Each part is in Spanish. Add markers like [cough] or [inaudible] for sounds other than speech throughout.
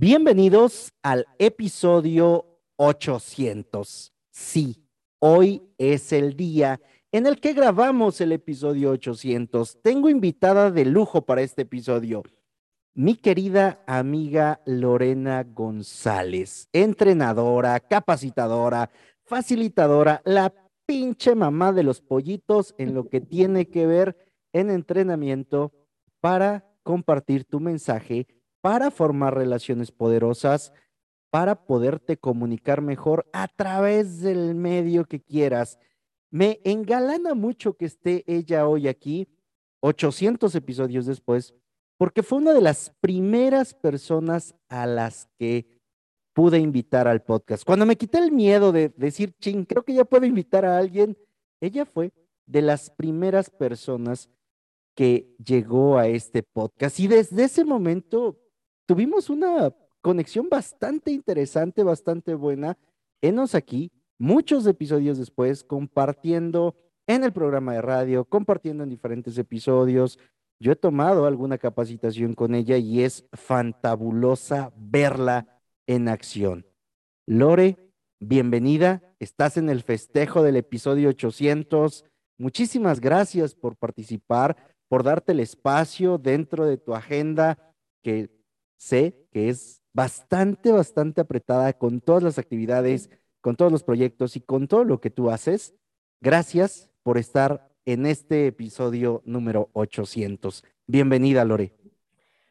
Bienvenidos al episodio 800. Sí, hoy es el día en el que grabamos el episodio 800. Tengo invitada de lujo para este episodio, mi querida amiga Lorena González, entrenadora, capacitadora, facilitadora, la pinche mamá de los pollitos en lo que tiene que ver en entrenamiento para compartir tu mensaje, para formar relaciones poderosas, para poderte comunicar mejor a través del medio que quieras. Me engalana mucho que esté ella hoy aquí, 800 episodios después, porque fue una de las primeras personas a las que pude invitar al podcast. Cuando me quité el miedo de decir, ching, creo que ya puedo invitar a alguien, ella fue de las primeras personas que llegó a este podcast. Y desde ese momento tuvimos una conexión bastante interesante, bastante buena. Enos aquí, muchos episodios después, compartiendo en el programa de radio, compartiendo en diferentes episodios. Yo he tomado alguna capacitación con ella y es fantabulosa verla en acción. Lore, bienvenida. Estás en el festejo del episodio 800. Muchísimas gracias por participar, por darte el espacio dentro de tu agenda, que sé que es bastante, bastante apretada con todas las actividades, con todos los proyectos y con todo lo que tú haces. Gracias por estar en este episodio número 800. Bienvenida, Lore.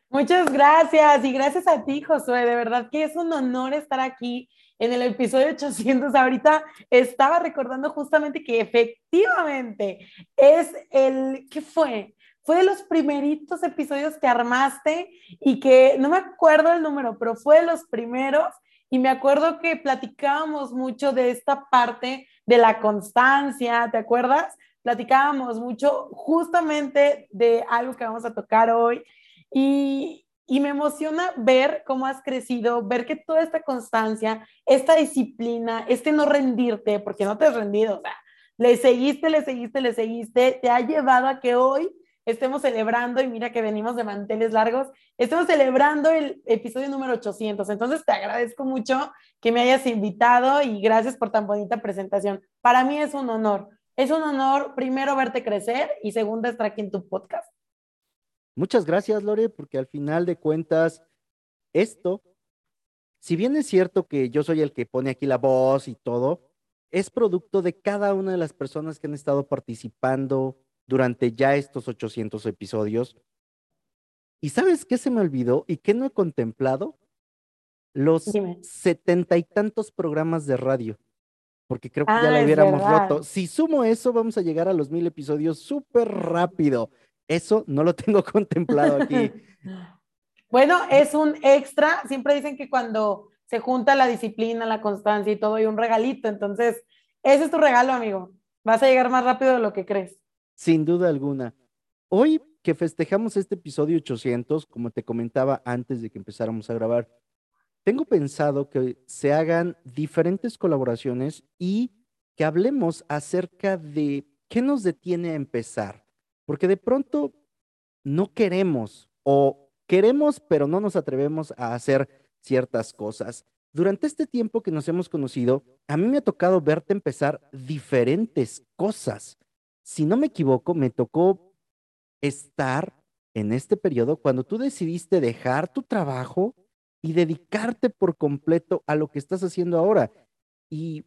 Muchas gracias y gracias a ti, Josué. De verdad que es un honor estar aquí en el episodio 800. Ahorita estaba recordando justamente que efectivamente es el, ¿qué fue? Fue de los primeritos episodios que armaste y que no me acuerdo el número, pero fue de los primeros y me acuerdo que platicábamos mucho de esta parte de la constancia, ¿te acuerdas? Platicábamos mucho justamente de algo que vamos a tocar hoy y, me emociona ver cómo has crecido, ver que toda esta constancia, esta disciplina, este no rendirte, porque no te has rendido, o sea, le seguiste, le seguiste, le seguiste, te ha llevado a que hoy estemos celebrando, y mira que venimos de manteles largos, estemos celebrando el episodio número 800. Entonces te agradezco mucho que me hayas invitado y gracias por tan bonita presentación. Para mí es un honor. Es un honor primero verte crecer y segundo estar aquí en tu podcast. Muchas gracias, Lore, porque al final de cuentas, esto, si bien es cierto que yo soy el que pone aquí la voz y todo, es producto de cada una de las personas que han estado participando durante ya estos 800 episodios. ¿Y sabes qué se me olvidó y qué no he contemplado? Los setenta y tantos programas de radio, porque creo que ya lo ah, hubiéramos roto. Si sumo eso, vamos a llegar a los mil episodios súper rápido. Eso no lo [laughs] tengo contemplado aquí. [laughs] bueno, es un extra. Siempre dicen que cuando se junta la disciplina, la constancia y todo, hay un regalito. Entonces, ese es tu regalo, amigo. Vas a llegar más rápido de lo que crees. Sin duda alguna. Hoy que festejamos este episodio 800, como te comentaba antes de que empezáramos a grabar, tengo pensado que se hagan diferentes colaboraciones y que hablemos acerca de qué nos detiene a empezar. Porque de pronto no queremos o queremos, pero no nos atrevemos a hacer ciertas cosas. Durante este tiempo que nos hemos conocido, a mí me ha tocado verte empezar diferentes cosas. Si no me equivoco, me tocó estar en este periodo cuando tú decidiste dejar tu trabajo y dedicarte por completo a lo que estás haciendo ahora. Y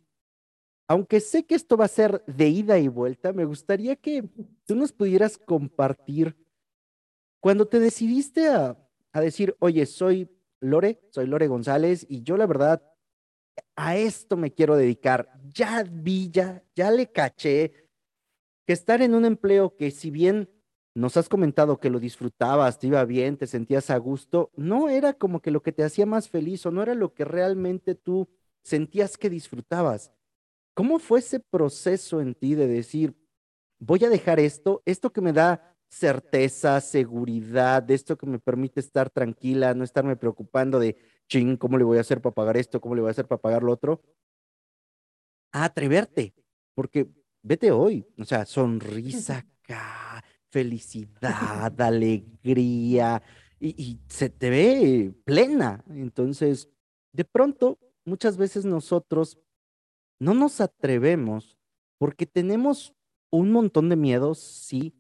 aunque sé que esto va a ser de ida y vuelta, me gustaría que tú nos pudieras compartir cuando te decidiste a, decir, oye, soy Lore, soy Lore González y yo la verdad a esto me quiero dedicar. Ya vi, ya, ya le caché que estar en un empleo que si bien nos has comentado que lo disfrutabas, te iba bien, te sentías a gusto, no era como que lo que te hacía más feliz o no era lo que realmente tú sentías que disfrutabas. ¿Cómo fue ese proceso en ti de decir, voy a dejar esto, esto que me da certeza, seguridad, esto que me permite estar tranquila, no estarme preocupando de, ching, ¿cómo le voy a hacer para pagar esto? ¿Cómo le voy a hacer para pagar lo otro? A atreverte, porque vete hoy, o sea, sonrisa [laughs] acá, felicidad, alegría, y, se te ve plena. Entonces, de pronto, muchas veces nosotros no nos atrevemos porque tenemos un montón de miedos, sí,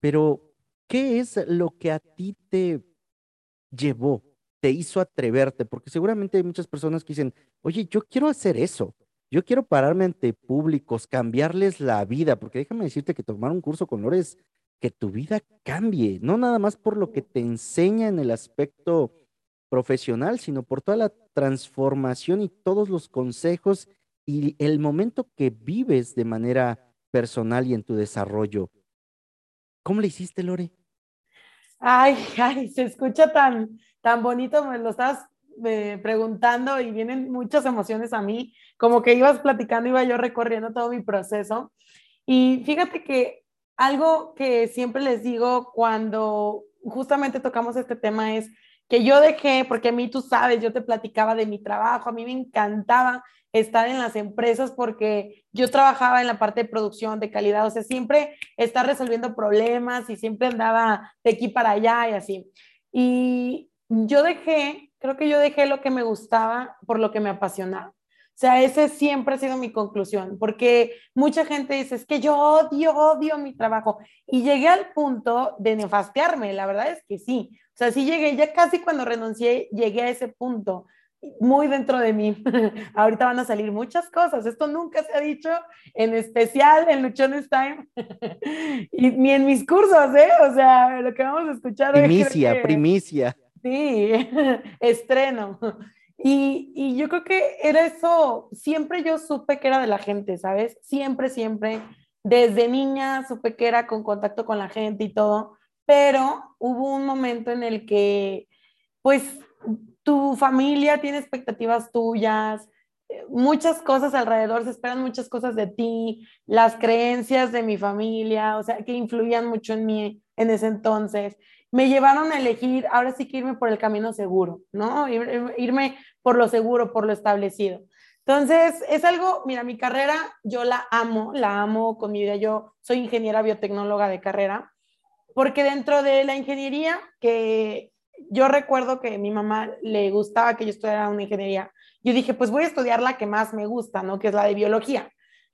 pero ¿qué es lo que a ti te llevó, te hizo atreverte? Porque seguramente hay muchas personas que dicen, oye, yo quiero hacer eso, yo quiero pararme ante públicos, cambiarles la vida, porque déjame decirte que tomar un curso con Lore es que tu vida cambie, no nada más por lo que te enseña en el aspecto profesional, sino por toda la transformación y todos los consejos y el momento que vives de manera personal y en tu desarrollo. ¿Cómo le hiciste, Lore? Ay, [laughs] ay, se escucha tan, tan bonito, me lo estás eh, preguntando y vienen muchas emociones a mí, como que ibas platicando, iba yo recorriendo todo mi proceso. Y fíjate que algo que siempre les digo cuando justamente tocamos este tema es que yo dejé, porque a mí tú sabes, yo te platicaba de mi trabajo, a mí me encantaba estar en las empresas porque yo trabajaba en la parte de producción, de calidad, o sea, siempre estar resolviendo problemas y siempre andaba de aquí para allá y así. Y yo dejé, creo que yo dejé lo que me gustaba por lo que me apasionaba. O sea, ese siempre ha sido mi conclusión, porque mucha gente dice, es que yo odio, odio mi trabajo. Y llegué al punto de nefastearme, la verdad es que sí. O sea, sí llegué, ya casi cuando renuncié, llegué a ese punto, muy dentro de mí. [laughs] Ahorita van a salir muchas cosas. Esto nunca se ha dicho, en especial en Luchones Time, [laughs] y ni en mis cursos, ¿eh? O sea, lo que vamos a escuchar. Primicia, primicia. Sí, [laughs] estreno. Y, yo creo que era eso, siempre yo supe que era de la gente, ¿sabes? Siempre, siempre, desde niña supe que era con contacto con la gente y todo, pero hubo un momento en el que, pues, tu familia tiene expectativas tuyas, eh, muchas cosas alrededor, se esperan muchas cosas de ti, las creencias de mi familia, o sea, que influían mucho en mí en ese entonces me llevaron a elegir, ahora sí que irme por el camino seguro, ¿no? irme por lo seguro, por lo establecido. Entonces, es algo, mira, mi carrera, yo la amo, la amo con mi vida. Yo soy ingeniera biotecnóloga de carrera, porque dentro de la ingeniería, que yo recuerdo que a mi mamá le gustaba que yo estudiara una ingeniería, yo dije, pues voy a estudiar la que más me gusta, ¿no? Que es la de biología.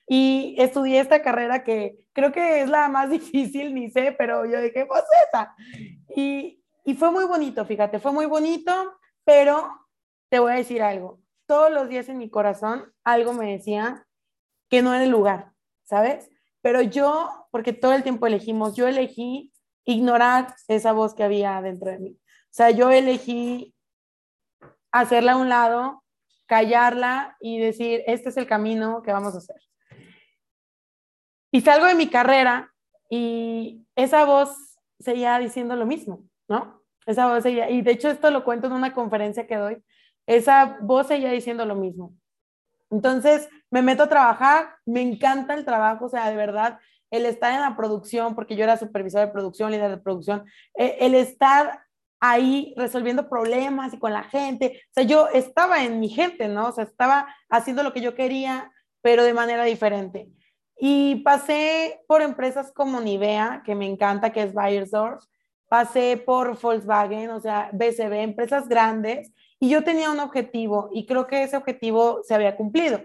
Y estudié esta carrera que creo que es la más [laughs] difícil, ni sé, pero yo dije, pues esa. Y, y fue muy bonito, fíjate, fue muy bonito, pero te voy a decir algo. Todos los días en mi corazón algo me decía que no era el lugar, ¿sabes? Pero yo, porque todo el tiempo elegimos, yo elegí ignorar esa voz que había dentro de mí. O sea, yo elegí hacerla a un lado, callarla y decir, este es el camino que vamos a hacer. Y salgo de mi carrera y esa voz seguía diciendo lo mismo, ¿no? Esa voz seguía, y de hecho esto lo cuento en una conferencia que doy, esa voz seguía diciendo lo mismo. Entonces me meto a trabajar, me encanta el trabajo, o sea, de verdad, el estar en la producción, porque yo era supervisor de producción, líder de producción, e, el estar ahí resolviendo problemas y con la gente, o sea, yo estaba en mi gente, ¿no? O sea, estaba haciendo lo que yo quería, pero de manera diferente. Y pasé por empresas como Nivea, que me encanta, que es Bayersdorf, pasé por Volkswagen, o sea, BCB, empresas grandes, y yo tenía un objetivo y creo que ese objetivo se había cumplido.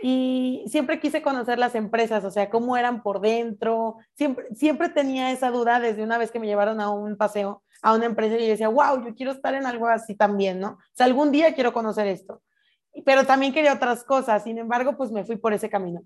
Y siempre quise conocer las empresas, o sea, cómo eran por dentro. Siempre, siempre tenía esa duda desde una vez que me llevaron a un paseo a una empresa y yo decía, wow, yo quiero estar en algo así también, ¿no? O sea, algún día quiero conocer esto. Pero también quería otras cosas, sin embargo, pues me fui por ese camino.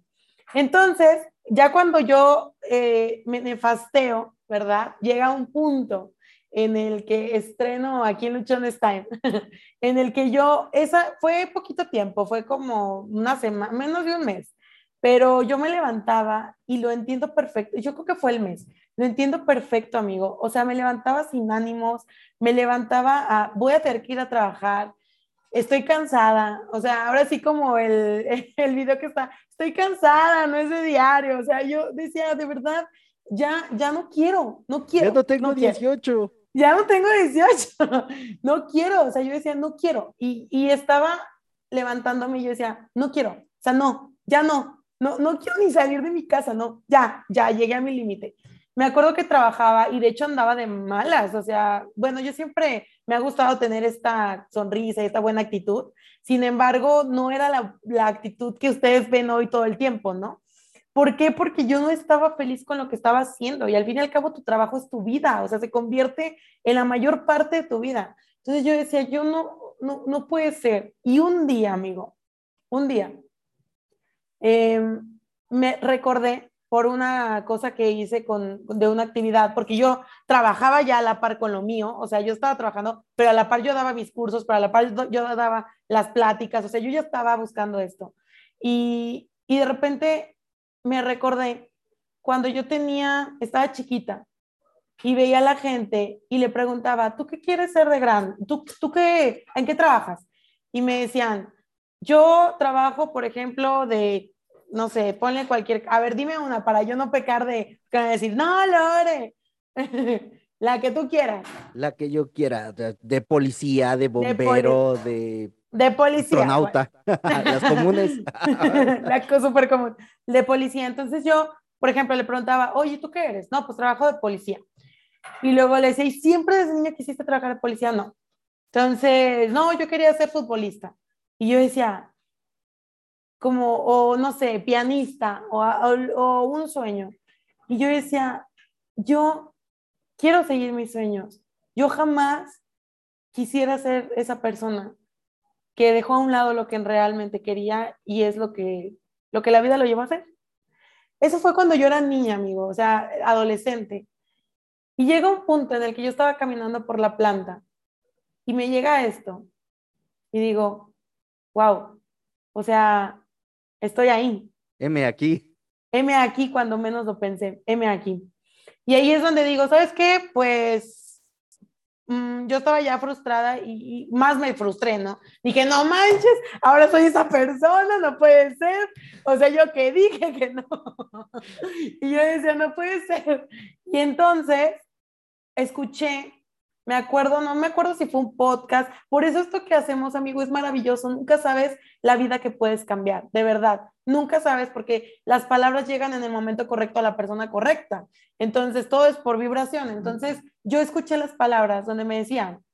Entonces, ya cuando yo eh, me nefasteo, ¿verdad? Llega un punto en el que estreno aquí en Luchones Time, [laughs] en el que yo, esa fue poquito tiempo, fue como una semana, menos de un mes, pero yo me levantaba y lo entiendo perfecto, yo creo que fue el mes, lo entiendo perfecto, amigo, o sea, me levantaba sin ánimos, me levantaba a, voy a tener que ir a trabajar, estoy cansada, o sea, ahora sí como el, [laughs] el video que está, estoy cansada, no es de diario, o sea, yo decía, de verdad, ya, ya no quiero, no quiero. Ya no tengo 18 ya no tengo 18, no quiero, o sea, yo decía, no quiero, y, y estaba levantándome y yo decía, no quiero, o sea, no, ya no, no, no quiero ni salir de mi casa, no, ya, ya llegué a mi límite. me acuerdo que trabajaba y de hecho andaba de malas, o sea, bueno, yo siempre me ha gustado tener esta sonrisa y esta buena actitud, sin embargo, no era la, la actitud que ustedes ven hoy todo el tiempo, ¿no? ¿Por qué? Porque yo no estaba feliz con lo que estaba haciendo y al fin y al cabo tu trabajo es tu vida, o sea, se convierte en la mayor parte de tu vida. Entonces yo decía, yo no, no, no puede ser. Y un día, amigo, un día, em, me recordé por una cosa que hice con, de una actividad, porque yo trabajaba ya a la par con lo mío, o sea, yo estaba trabajando, pero a la par yo daba mis cursos, pero a la par yo daba las pláticas, o sea, yo ya estaba buscando esto. Y, y de repente me recordé cuando yo tenía, estaba chiquita y veía a la gente y le preguntaba, ¿tú qué quieres ser de grande? ¿Tú, tú qué, en qué trabajas? Y me decían, yo trabajo, por ejemplo, de no sé, ponle cualquier, a ver, dime una para yo no pecar de, que decir, no, Lore, [laughs] la que tú quieras. La que yo quiera, de, policía, de bombero, de... De, policía. Astronauta, [laughs] las comunes. [laughs] la cosa súper común. De policía. Entonces yo, por ejemplo, le preguntaba, oye, ¿tú qué eres? No, pues trabajo de policía. Y luego le decía, ¿y siempre desde niña quisiste trabajar de policía? No. Entonces, no, yo quería ser futbolista. Y yo decía, como, o no sé, pianista, o, o, un sueño. Y yo decía, yo quiero seguir mis sueños. Yo jamás quisiera ser esa persona que dejó a un lado lo que realmente quería y es lo que, lo que la vida lo llevó a hacer. Eso fue cuando yo era niña, amigo, o sea, adolescente. Y llega un punto en el que yo estaba caminando por la planta y me llega esto y digo, wow, o sea, estoy ahí. M aquí. M aquí cuando menos lo pensé, M aquí. Y ahí es donde digo, ¿sabes qué? Pues mm, yo estaba ya frustrada y, más me frustré, ¿no? Dije, no manches, ahora soy esa persona, no puede ser. O sea, yo que dije que no. [laughs] y yo decía, no puede ser. Y entonces escuché me acuerdo, no me acuerdo si fue un podcast. Por eso esto que hacemos, amigo, es maravilloso. Nunca sabes la vida que puedes cambiar, de verdad. Nunca sabes porque las palabras llegan en el momento correcto a la persona correcta. Entonces, todo es por vibración. Entonces, yo escuché las palabras donde me decían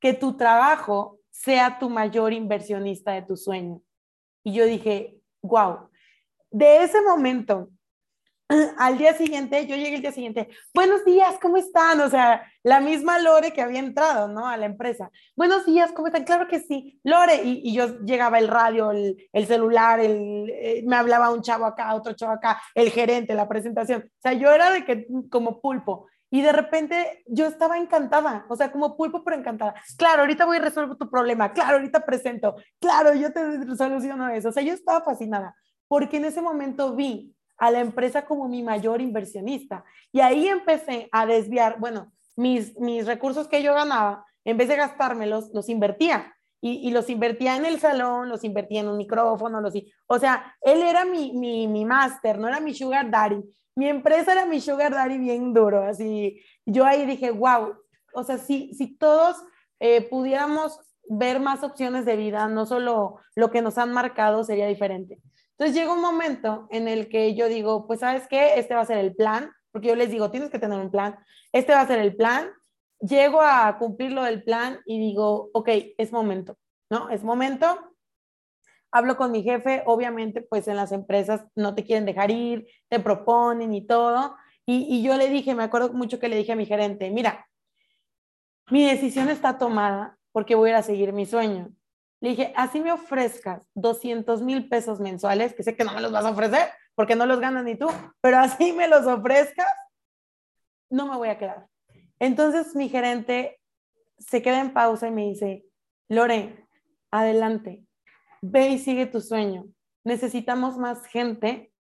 que tu trabajo sea tu mayor inversionista de tu sueño. Y yo dije, wow. De ese momento [clears throat] al día siguiente, yo llegué el día siguiente, buenos días, ¿cómo están? O sea, la misma Lore que había entrado, ¿no? A la empresa. Buenos días, ¿cómo están? Claro que sí, Lore. Y, yo llegaba el radio, el, celular, el, eh, me hablaba un chavo acá, otro chavo acá, el gerente, la presentación. O sea, yo era de que como pulpo. Y de repente yo estaba encantada, o sea, como pulpo, pero encantada. Claro, ahorita voy a resolver tu problema, claro, ahorita presento, claro, yo te soluciono eso. O sea, yo estaba fascinada, porque en ese momento vi a la empresa como mi mayor inversionista. Y ahí empecé a desviar, bueno, mis, mis recursos que yo ganaba, en vez de gastármelos, los invertía. Y, los invertía en el salón, los invertía en un micrófono, los, o sea, él era mi, mi, mi máster, no era mi sugar daddy. Mi empresa era mi sugar daddy bien duro, así. Yo ahí dije, wow, o sea, si, si todos eh, pudiéramos ver más opciones de vida, no solo lo que nos han marcado, sería diferente. Entonces llega un momento en el que yo digo, pues sabes qué, este va a ser el plan, porque yo les digo, tienes que tener un plan, este va a ser el plan, llego a cumplir lo del plan y digo, ok, es momento, ¿no? Es momento. Hablo con mi jefe, obviamente, pues en las empresas no te quieren dejar ir, te proponen y todo. Y, y yo le dije, me acuerdo mucho que le dije a mi gerente, mira, mi decisión está tomada porque voy a seguir mi sueño. Le dije, así me ofrezcas 200 mil pesos mensuales, que sé que no me los vas a ofrecer porque no los ganas ni tú, pero así me los ofrezcas, no me voy a quedar. Entonces mi gerente se queda en pausa y me dice, Lore, adelante, ve y sigue tu sueño. Necesitamos más gente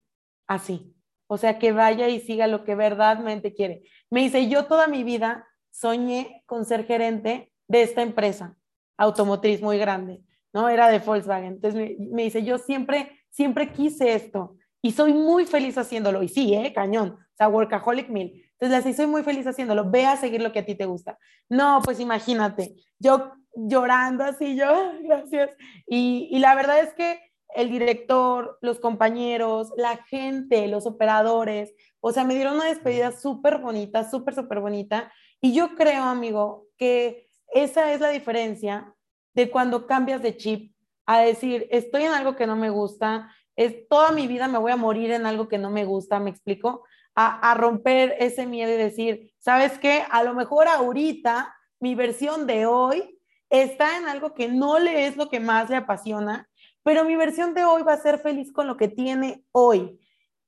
así. O sea, que vaya y siga lo que verdaderamente quiere. Me dice, yo toda mi vida soñé con ser gerente de esta empresa automotriz muy grande. ¿No? Era de Volkswagen. Entonces me, dice, yo siempre, siempre quise esto y soy muy feliz haciéndolo. Y sí, ¿eh? Cañón. O sea, workaholic mil. Entonces le soy muy feliz haciéndolo. Ve a seguir lo que a ti te gusta. No, pues imagínate, yo llorando así, yo, gracias. Y, y la verdad es que el director, los compañeros, la gente, los operadores, O sea, me dieron una despedida súper bonita, súper, súper bonita. Y yo creo, amigo, que esa es la diferencia de cuando cambias de chip a decir, estoy en algo que no me gusta, es toda mi vida me voy a morir en algo que no me gusta, ¿me explico? A, a romper ese miedo y decir, ¿sabes qué? A lo mejor ahorita mi versión de hoy está en algo que no le es lo que más le apasiona, pero mi versión de hoy va a ser feliz con lo que tiene hoy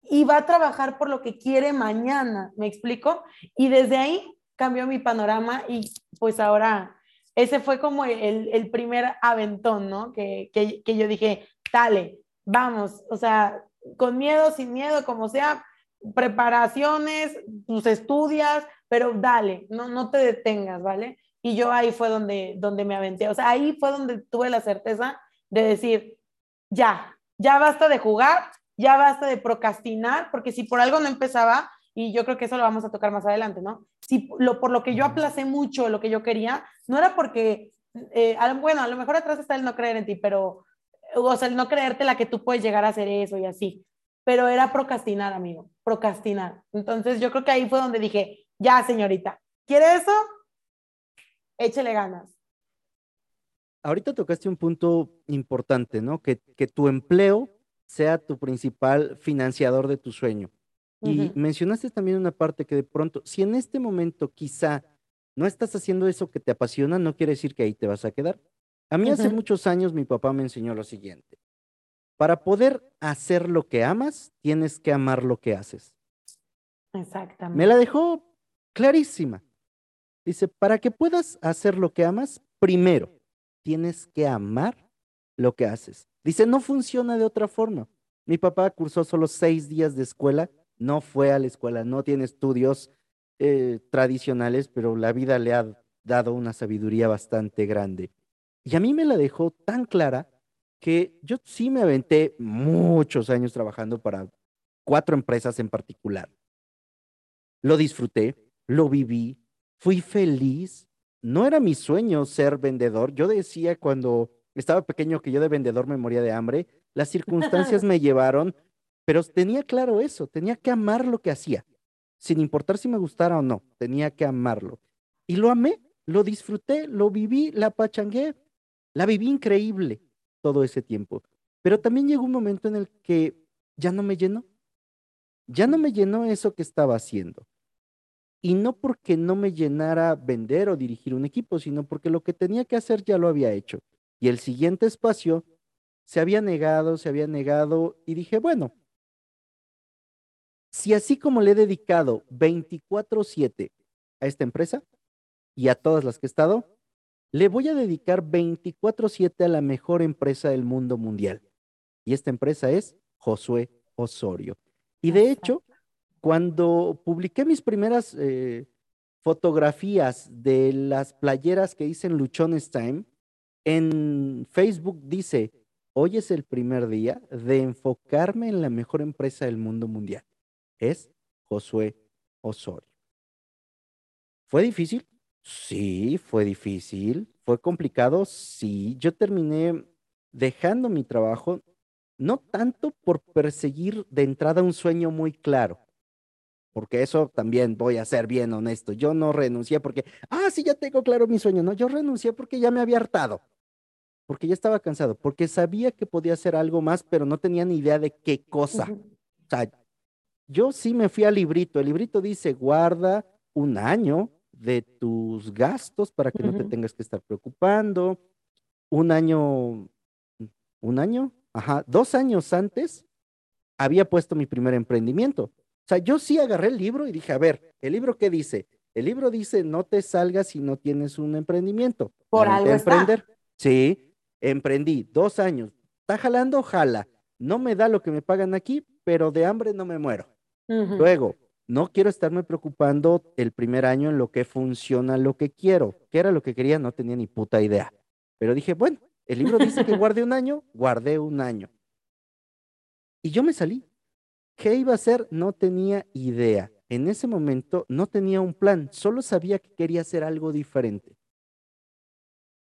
y va a trabajar por lo que quiere mañana, ¿me explico? Y desde ahí cambió mi panorama y pues ahora ese fue como el, primer aventón, ¿no? Que, que, yo dije, dale, vamos, o sea, con miedo, sin miedo, como sea, preparaciones, tus estudias, pero dale, no, no te detengas, ¿vale? Y yo ahí fue donde, donde me aventé, o sea, ahí fue donde tuve la certeza de decir, ya, ya basta de jugar, ya basta de procrastinar, porque si por algo no empezaba, y yo creo que eso lo vamos a tocar más adelante, ¿no? Si lo, por lo que yo aplacé mucho lo que yo quería, no era porque, eh, bueno, a lo mejor atrás está el no creer en ti, pero, o sea, el no creerte la que tú puedes llegar a hacer eso y así, pero era procrastinar, amigo, procrastinar. Entonces yo creo que ahí fue donde dije, ya, señorita, ¿quiere eso? Échele ganas. Ahorita tocaste un punto importante, ¿no? Que, que tu empleo sea tu principal financiador de tu sueño. Y mencionaste también una parte que de pronto, si en este momento quizá no estás haciendo eso que te apasiona, no quiere decir que ahí te vas a quedar. A mí hace muchos años mi papá me enseñó lo siguiente. Para poder hacer lo que amas, tienes que amar lo que haces. Exactamente. Me la dejó clarísima. Dice, para que puedas hacer lo que amas, primero tienes que amar lo que haces. Dice, no funciona de otra forma. Mi papá cursó solo seis días de escuela, no fue a la escuela, no tiene estudios eh, tradicionales, pero la vida le ha dado una sabiduría bastante grande. Y a mí me la dejó tan clara que yo sí me aventé muchos años trabajando para cuatro empresas en particular. Lo disfruté, lo viví, fui feliz. No era mi sueño ser vendedor. Yo decía cuando estaba pequeño que yo de vendedor me moría de hambre. Las [laughs] circunstancias me llevaron, pero tenía claro eso, tenía que amar lo que hacía, sin importar si me gustara o no, tenía que amarlo. Y lo amé, lo disfruté, lo viví, la pachangué, la viví increíble todo ese tiempo. Pero también llegó un momento en el que ya no me llenó. Ya no me llenó eso que estaba haciendo. Y no porque no me llenara vender o dirigir un equipo, sino porque lo que tenía que hacer ya lo había hecho. Y el siguiente espacio se había negado, se había negado y dije, bueno, si así como le he dedicado 24/7 a esta empresa y a todas las que he estado, le voy a dedicar 24/7 a la mejor empresa del mundo mundial. Y esta empresa es Josué Osorio. Y de hecho, cuando publiqué mis primeras eh, fotografías de las playeras que hice en Luchones Time, en Facebook dice, hoy es el primer día de enfocarme en la mejor empresa del mundo mundial. Es Josué Osorio. ¿Fue difícil? Sí, fue difícil. ¿Fue complicado? Sí. Yo terminé dejando mi trabajo, no tanto por perseguir de entrada un sueño muy claro, porque eso también voy a ser bien honesto. Yo no renuncié porque, ah, sí, ya tengo claro mi sueño. No, yo renuncié porque ya me había hartado porque ya estaba cansado, porque sabía que podía hacer algo más, pero no tenía ni idea de qué cosa. O sea, yo sí me fui al librito. El librito dice, guarda un año de tus gastos para que no te tengas que estar preocupando. Un año, un año, ajá, dos años antes había puesto mi primer emprendimiento. O sea, yo sí agarré el libro y dije, a ver, ¿el libro qué dice? El libro dice, no te salgas si no tienes un emprendimiento. Por algo emprender. Sí, emprendí dos años, está jalando, jala, no me da lo que me pagan aquí, pero de hambre no me muero. Luego, no quiero estarme preocupando el primer año en lo que funciona, lo que quiero. ¿Qué era lo que quería? No tenía ni puta idea. Pero dije, bueno, el libro dice que guarde un año, guardé un año. Y yo me salí. ¿Qué iba a hacer? No tenía idea. En ese momento no tenía un plan, solo sabía que quería hacer algo diferente.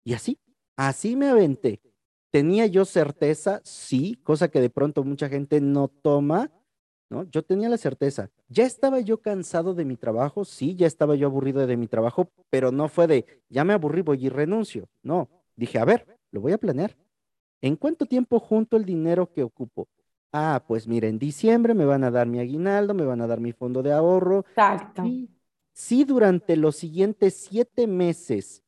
Y así, Así me aventé. ¿Tenía yo certeza? Sí, cosa que de pronto mucha gente no toma, ¿no? Yo tenía la certeza. Ya estaba yo cansado de mi trabajo, sí, ya estaba yo aburrido de mi trabajo, pero no fue de, ya me aburrí, voy y renuncio. No, dije, a ver, lo voy a planear. ¿En cuánto tiempo junto el dinero que ocupo? Ah, pues mira, en diciembre me van a dar mi aguinaldo, me van a dar mi fondo de ahorro. Exacto. Y si durante los siguientes siete meses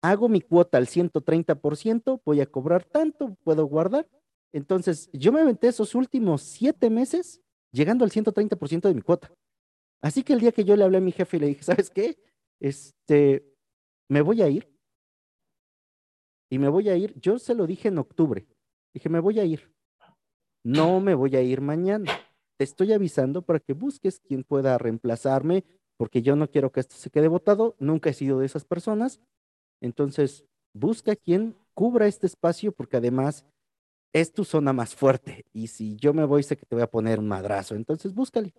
hago mi cuota al 130%, voy a cobrar tanto, puedo guardar. Entonces, yo me aventé esos últimos siete meses llegando al 130% de mi cuota. Así que el día que yo le hablé a mi jefe y le dije, ¿sabes qué? Este, me voy a ir. Y me voy a ir, yo se lo dije en octubre. Dije, me voy a ir. No me voy a ir mañana. Te estoy avisando para que busques quien pueda reemplazarme, porque yo no quiero que esto se quede votado. Nunca he sido de esas personas. Entonces, busca quien cubra este espacio, porque además es tu zona más fuerte. Y si yo me voy, sé que te voy a poner un madrazo. Entonces, búscale.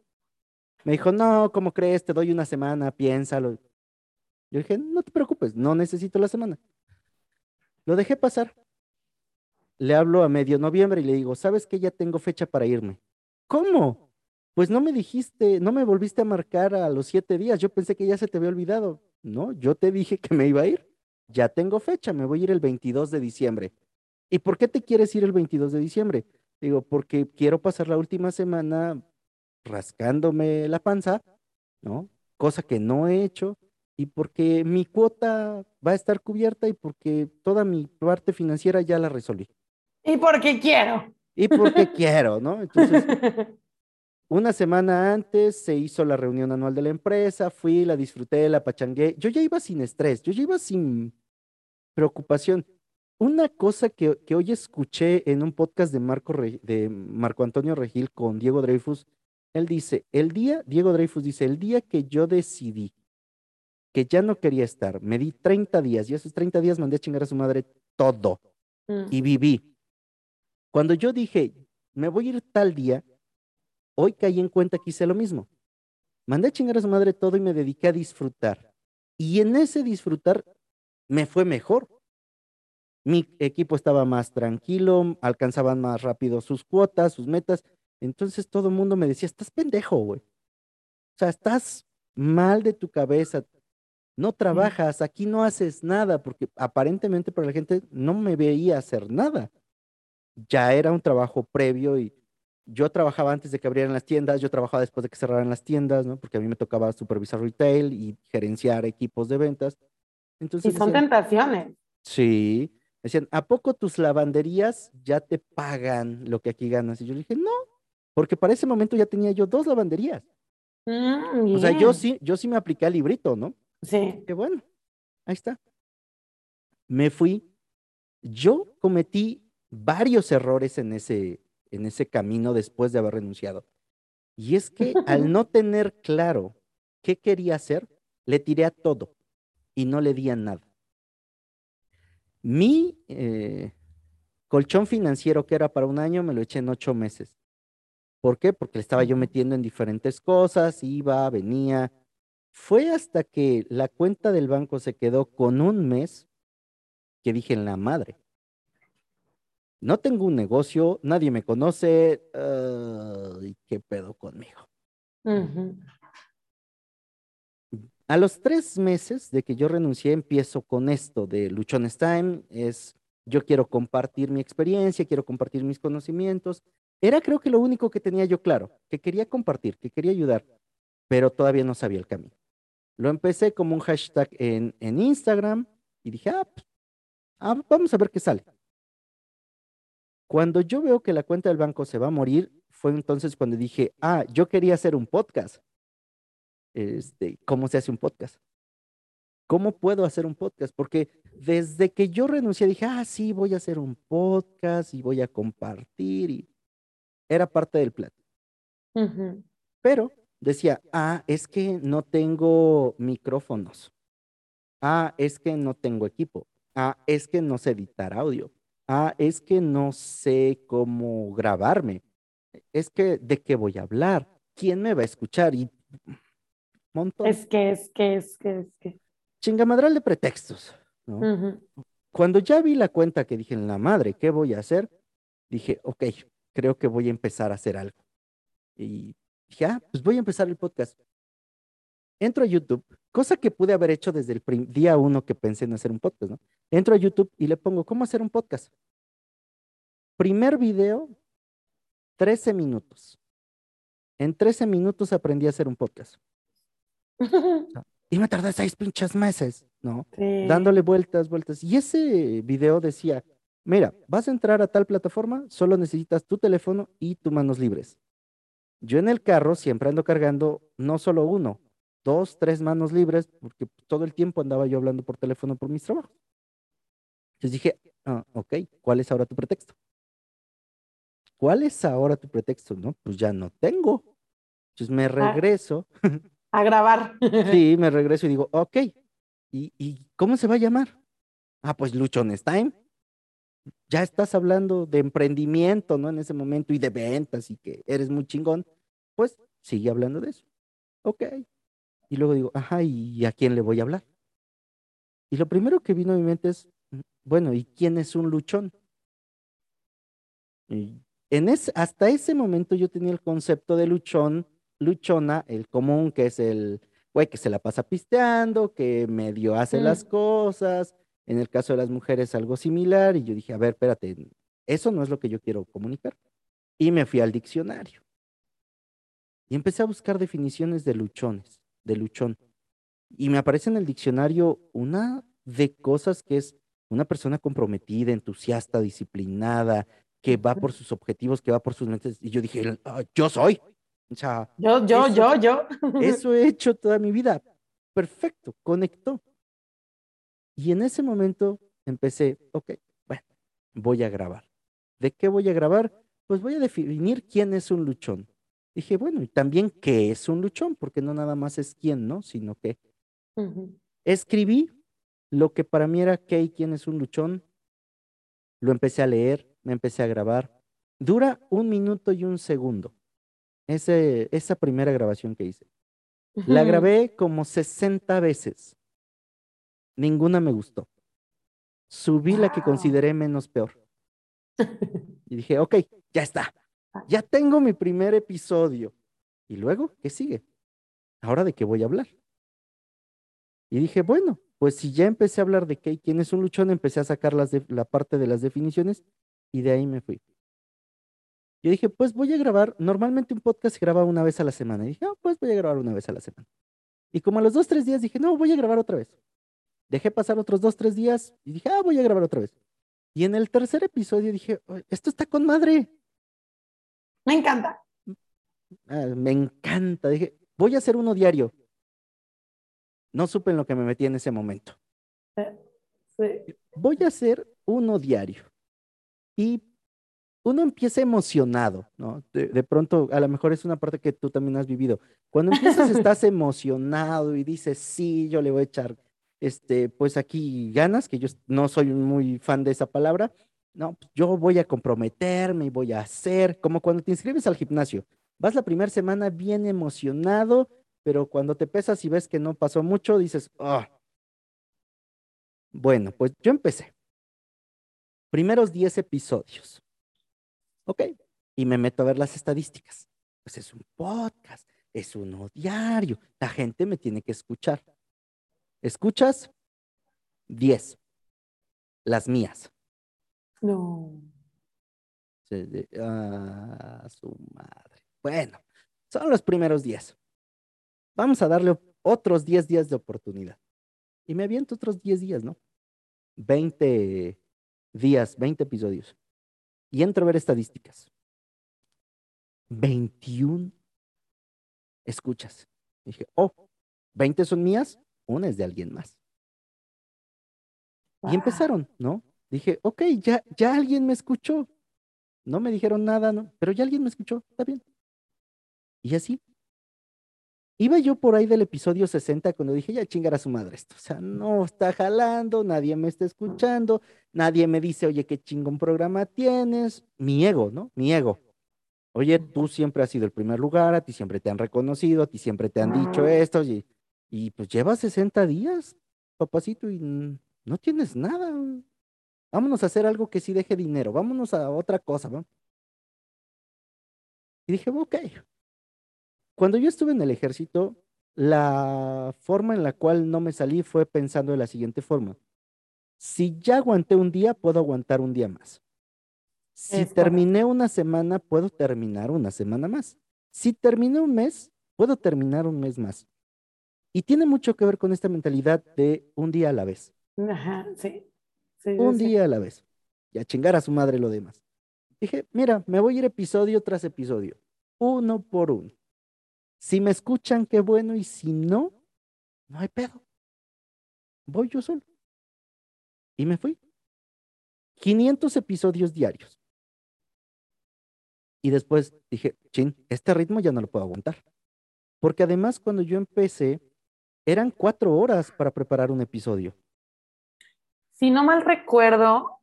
Me dijo, no, ¿cómo crees? Te doy una semana, piénsalo. Yo dije, no te preocupes, no necesito la semana. Lo dejé pasar. Le hablo a medio noviembre y le digo, ¿sabes que ya tengo fecha para irme? ¿Cómo? Pues no me dijiste, no me volviste a marcar a los siete días. Yo pensé que ya se te había olvidado. No, yo te dije que me iba a ir. Ya tengo fecha, me voy a ir el 22 de diciembre. ¿Y por qué te quieres ir el 22 de diciembre? Digo, porque quiero pasar la última semana rascándome la panza, ¿no? Cosa que no he hecho y porque mi cuota va a estar cubierta y porque toda mi parte financiera ya la resolví. Y porque quiero. Y porque quiero, ¿no? [laughs] Entonces, una semana antes se hizo la reunión anual de la empresa, fui, la disfruté, la pachangué. Yo ya iba sin estrés, yo ya iba sin preocupación. Una cosa que, que hoy escuché en un podcast de Marco, de Marco Antonio Regil con Diego Dreyfus, él dice, el día, Diego Dreyfus dice, el día que yo decidí que ya no quería estar, me di 30 días y esos 30 días mandé a chingar a su madre todo Mm. y viví. Cuando yo dije, me voy a ir tal día, hoy caí en cuenta que hice lo mismo. Mandé a chingar a su madre todo y me dediqué a disfrutar. Y en ese disfrutar me fue mejor. Mi equipo estaba más tranquilo, alcanzaban más rápido sus cuotas, sus metas. Entonces todo el mundo me decía, estás pendejo, güey. O sea, estás mal de tu cabeza. No trabajas, aquí no haces nada, porque aparentemente para la gente no me veía hacer nada. Ya era un trabajo previo y yo trabajaba antes de que abrieran las tiendas, yo trabajaba después de que cerraran las tiendas, ¿no? Porque a mí me tocaba supervisar retail y gerenciar equipos de ventas. Entonces Y son decían, tentaciones. Sí. Decían, ¿a poco tus lavanderías ya te pagan lo que aquí ganas? Y yo le dije, no, porque para ese momento ya tenía yo dos lavanderías. Mm, O sea, yo sí, yo sí me apliqué al librito, ¿no? Sí. Que bueno, ahí está. Me fui. Yo cometí varios errores en ese, en ese camino después de haber renunciado. Y es que [laughs] al no tener claro qué quería hacer, le tiré a todo y no le di a nada. Mi eh, colchón financiero que era para un año me lo eché en ocho meses. ¿Por qué? Porque le estaba yo metiendo en diferentes cosas, iba, venía. Fue hasta que la cuenta del banco se quedó con un mes que dije en la madre. No tengo un negocio, nadie me conoce. ¿Qué pedo conmigo? A los tres meses de que yo renuncié, empiezo con esto de Luchones Time. Es yo quiero compartir mi experiencia, quiero compartir mis conocimientos. Era creo que lo único que tenía yo claro, que quería compartir, que quería ayudar, pero todavía no sabía el camino. Lo empecé como un hashtag en, en Instagram y dije, ah, pues, ah, vamos a ver qué sale. Cuando yo veo que la cuenta del banco se va a morir, fue entonces cuando dije, ah, yo quería hacer un podcast. Este, ¿cómo se hace un podcast? ¿Cómo puedo hacer un podcast? Porque desde que yo renuncié dije, ah, sí, voy a hacer un podcast y voy a compartir y era parte del plan. Pero decía, ah, es que no tengo micrófonos. Ah, es que no tengo equipo. Ah, es que no sé editar audio. Ah, es que no sé cómo grabarme. Es que de qué voy a hablar. ¿Quién me va a escuchar? Y montón. Es que, es que, es que, es que. Chingamadral de pretextos. ¿no? Ujú. Cuando ya vi la cuenta que dije, en la madre, ¿qué voy a hacer? Dije, ok, creo que voy a empezar a hacer algo. Y dije, ah, pues voy a empezar el podcast. Entro a YouTube, cosa que pude haber hecho desde el día uno que pensé en hacer un podcast, ¿no? Entro a YouTube y le pongo, ¿cómo hacer un podcast? Primer video, 13 minutos. En 13 minutos aprendí a hacer un podcast. [laughs] y me tardé seis pinches meses, ¿no? Dándole vueltas, vueltas. Y ese video decía, mira, vas a entrar a tal plataforma, solo necesitas tu teléfono y tus manos libres. Yo en el carro siempre ando cargando no solo uno, dos, tres manos libres, porque todo el tiempo andaba yo hablando por teléfono por mis trabajos. Entonces dije, ah, ok, ¿cuál es ahora tu pretexto? ¿Cuál es ahora tu pretexto? No, pues ya no tengo. Entonces me ah. [laughs] A, grabar. sí, [laughs] me regreso y digo, ok, ¿y, ¿y, cómo se va a llamar? Ah, pues Luchones Time. Ya estás hablando de emprendimiento, ¿no? En ese momento y de ventas y que eres muy chingón. Pues sigue hablando de eso. Ok. Y luego digo, ajá, ¿y a quién le voy a hablar? Y lo primero que vino a mi mente es, mm, bueno, ¿y quién es un luchón? Y en hasta ese momento yo tenía el concepto de luchón, luchona, el común, que es el güey que se la pasa pisteando, que medio hace las mm. cosas. En el caso de las mujeres, algo similar. Y yo dije, a ver, espérate, eso no es lo que yo quiero comunicar. Y me fui al diccionario. Y empecé a buscar definiciones de luchones, de luchón. Y me aparece en el diccionario una de cosas que es una persona comprometida, entusiasta, disciplinada, que va por sus objetivos, que va por sus mentes. Y yo dije, ah, yo soy. O sea, yo, yo, yo, yo. Eso he [laughs] hecho toda mi vida. Perfecto, conectó. Y en ese momento empecé, ok, bueno, voy a grabar. ¿De qué voy a grabar? Pues voy a definir quién es un luchón. Dije, bueno, y también qué es un luchón, porque no nada más es quién, ¿no? Sino que escribí lo que para mí era qué y quién es un luchón. Lo empecé a leer, me empecé a grabar. Dura un minuto y un segundo. Ese, esa primera grabación que hice. La grabé como 60 veces. Ninguna me gustó. Subí la que consideré menos peor. [laughs] Y dije, ok, ya está. Ya tengo mi primer episodio. ¿Y luego qué sigue? ¿Ahora de qué voy a hablar? Y dije, bueno, pues si ya empecé a hablar de qué y quién es un luchón, empecé a sacar las la parte de las definiciones y de ahí me fui. Yo dije, pues voy a grabar, normalmente un podcast se graba una vez a la semana. Y dije, oh, pues voy a grabar una vez a la semana. Y como a los dos, tres días dije, no, voy a grabar otra vez. Dejé pasar otros dos, tres días y dije, ah, voy a grabar otra vez. Y en el tercer episodio dije, esto está con madre. Me encanta. Ah, me encanta. Dije, voy a hacer uno diario. No supe en lo que me metí en ese momento. Sí. Voy a hacer uno diario y uno empieza emocionado, ¿no? De, pronto, a lo mejor es una parte que tú también has vivido. Cuando empiezas [laughs] estás emocionado y dices, sí, yo le voy a echar, este, pues aquí ganas, que yo no soy muy fan de esa palabra, no, pues yo voy a comprometerme y voy a hacer, como cuando te inscribes al gimnasio. Vas la primera semana bien emocionado, pero cuando te pesas y ves que no pasó mucho, dices, ah. Bueno, pues yo empecé primeros 10 episodios. ¿Ok? Y me meto a ver las estadísticas. Pues es un podcast, es uno diario. La gente me tiene que escuchar. ¿Escuchas? 10. Las mías. No. Ah, su madre. Bueno, son los primeros 10. Vamos a darle otros 10 días de oportunidad. Y me aviento otros 10 días, ¿no? 20 días, 20 episodios. Y entro a ver estadísticas. 21 escuchas. dije, oh, 20 son mías, una es de alguien más. Y empezaron, ¿no? Dije, ok, ya, ya alguien me escuchó. No me dijeron nada, ¿no? Pero ya alguien me escuchó, está bien. Y así, Iba yo por ahí del episodio 60 cuando dije, ya chingar a su madre esto. O sea, no está jalando, nadie me está escuchando, nadie me dice, oye, qué chingón programa tienes. Mi ego, ¿no? Mi ego. Oye, tú siempre has sido el primer lugar, a ti siempre te han reconocido, a ti siempre te han dicho esto, y, y pues llevas 60 días, papacito, y no tienes nada. Vámonos a hacer algo que sí deje dinero, vámonos a otra cosa, ¿no? Y dije, ok, cuando yo estuve en el ejército, la forma en la cual no me salí fue pensando de la siguiente forma. Si ya aguanté un día, puedo aguantar un día más. Si Es correcto. terminé una semana, puedo terminar una semana más. Si terminé un mes, puedo terminar un mes más. Y tiene mucho que ver con esta mentalidad de un día a la vez. Ajá, sí. Sí, sí, Un sí. día a la vez. Y a chingar a su madre lo demás. Dije, mira, me voy a ir episodio tras episodio, uno por uno. Si me escuchan, qué bueno, y si no, no hay pedo. Voy yo solo. Y me fui. 500 episodios diarios. Y después dije, chin, este ritmo ya no lo puedo aguantar. Porque además cuando yo empecé, eran cuatro horas para preparar un episodio. Si no mal recuerdo,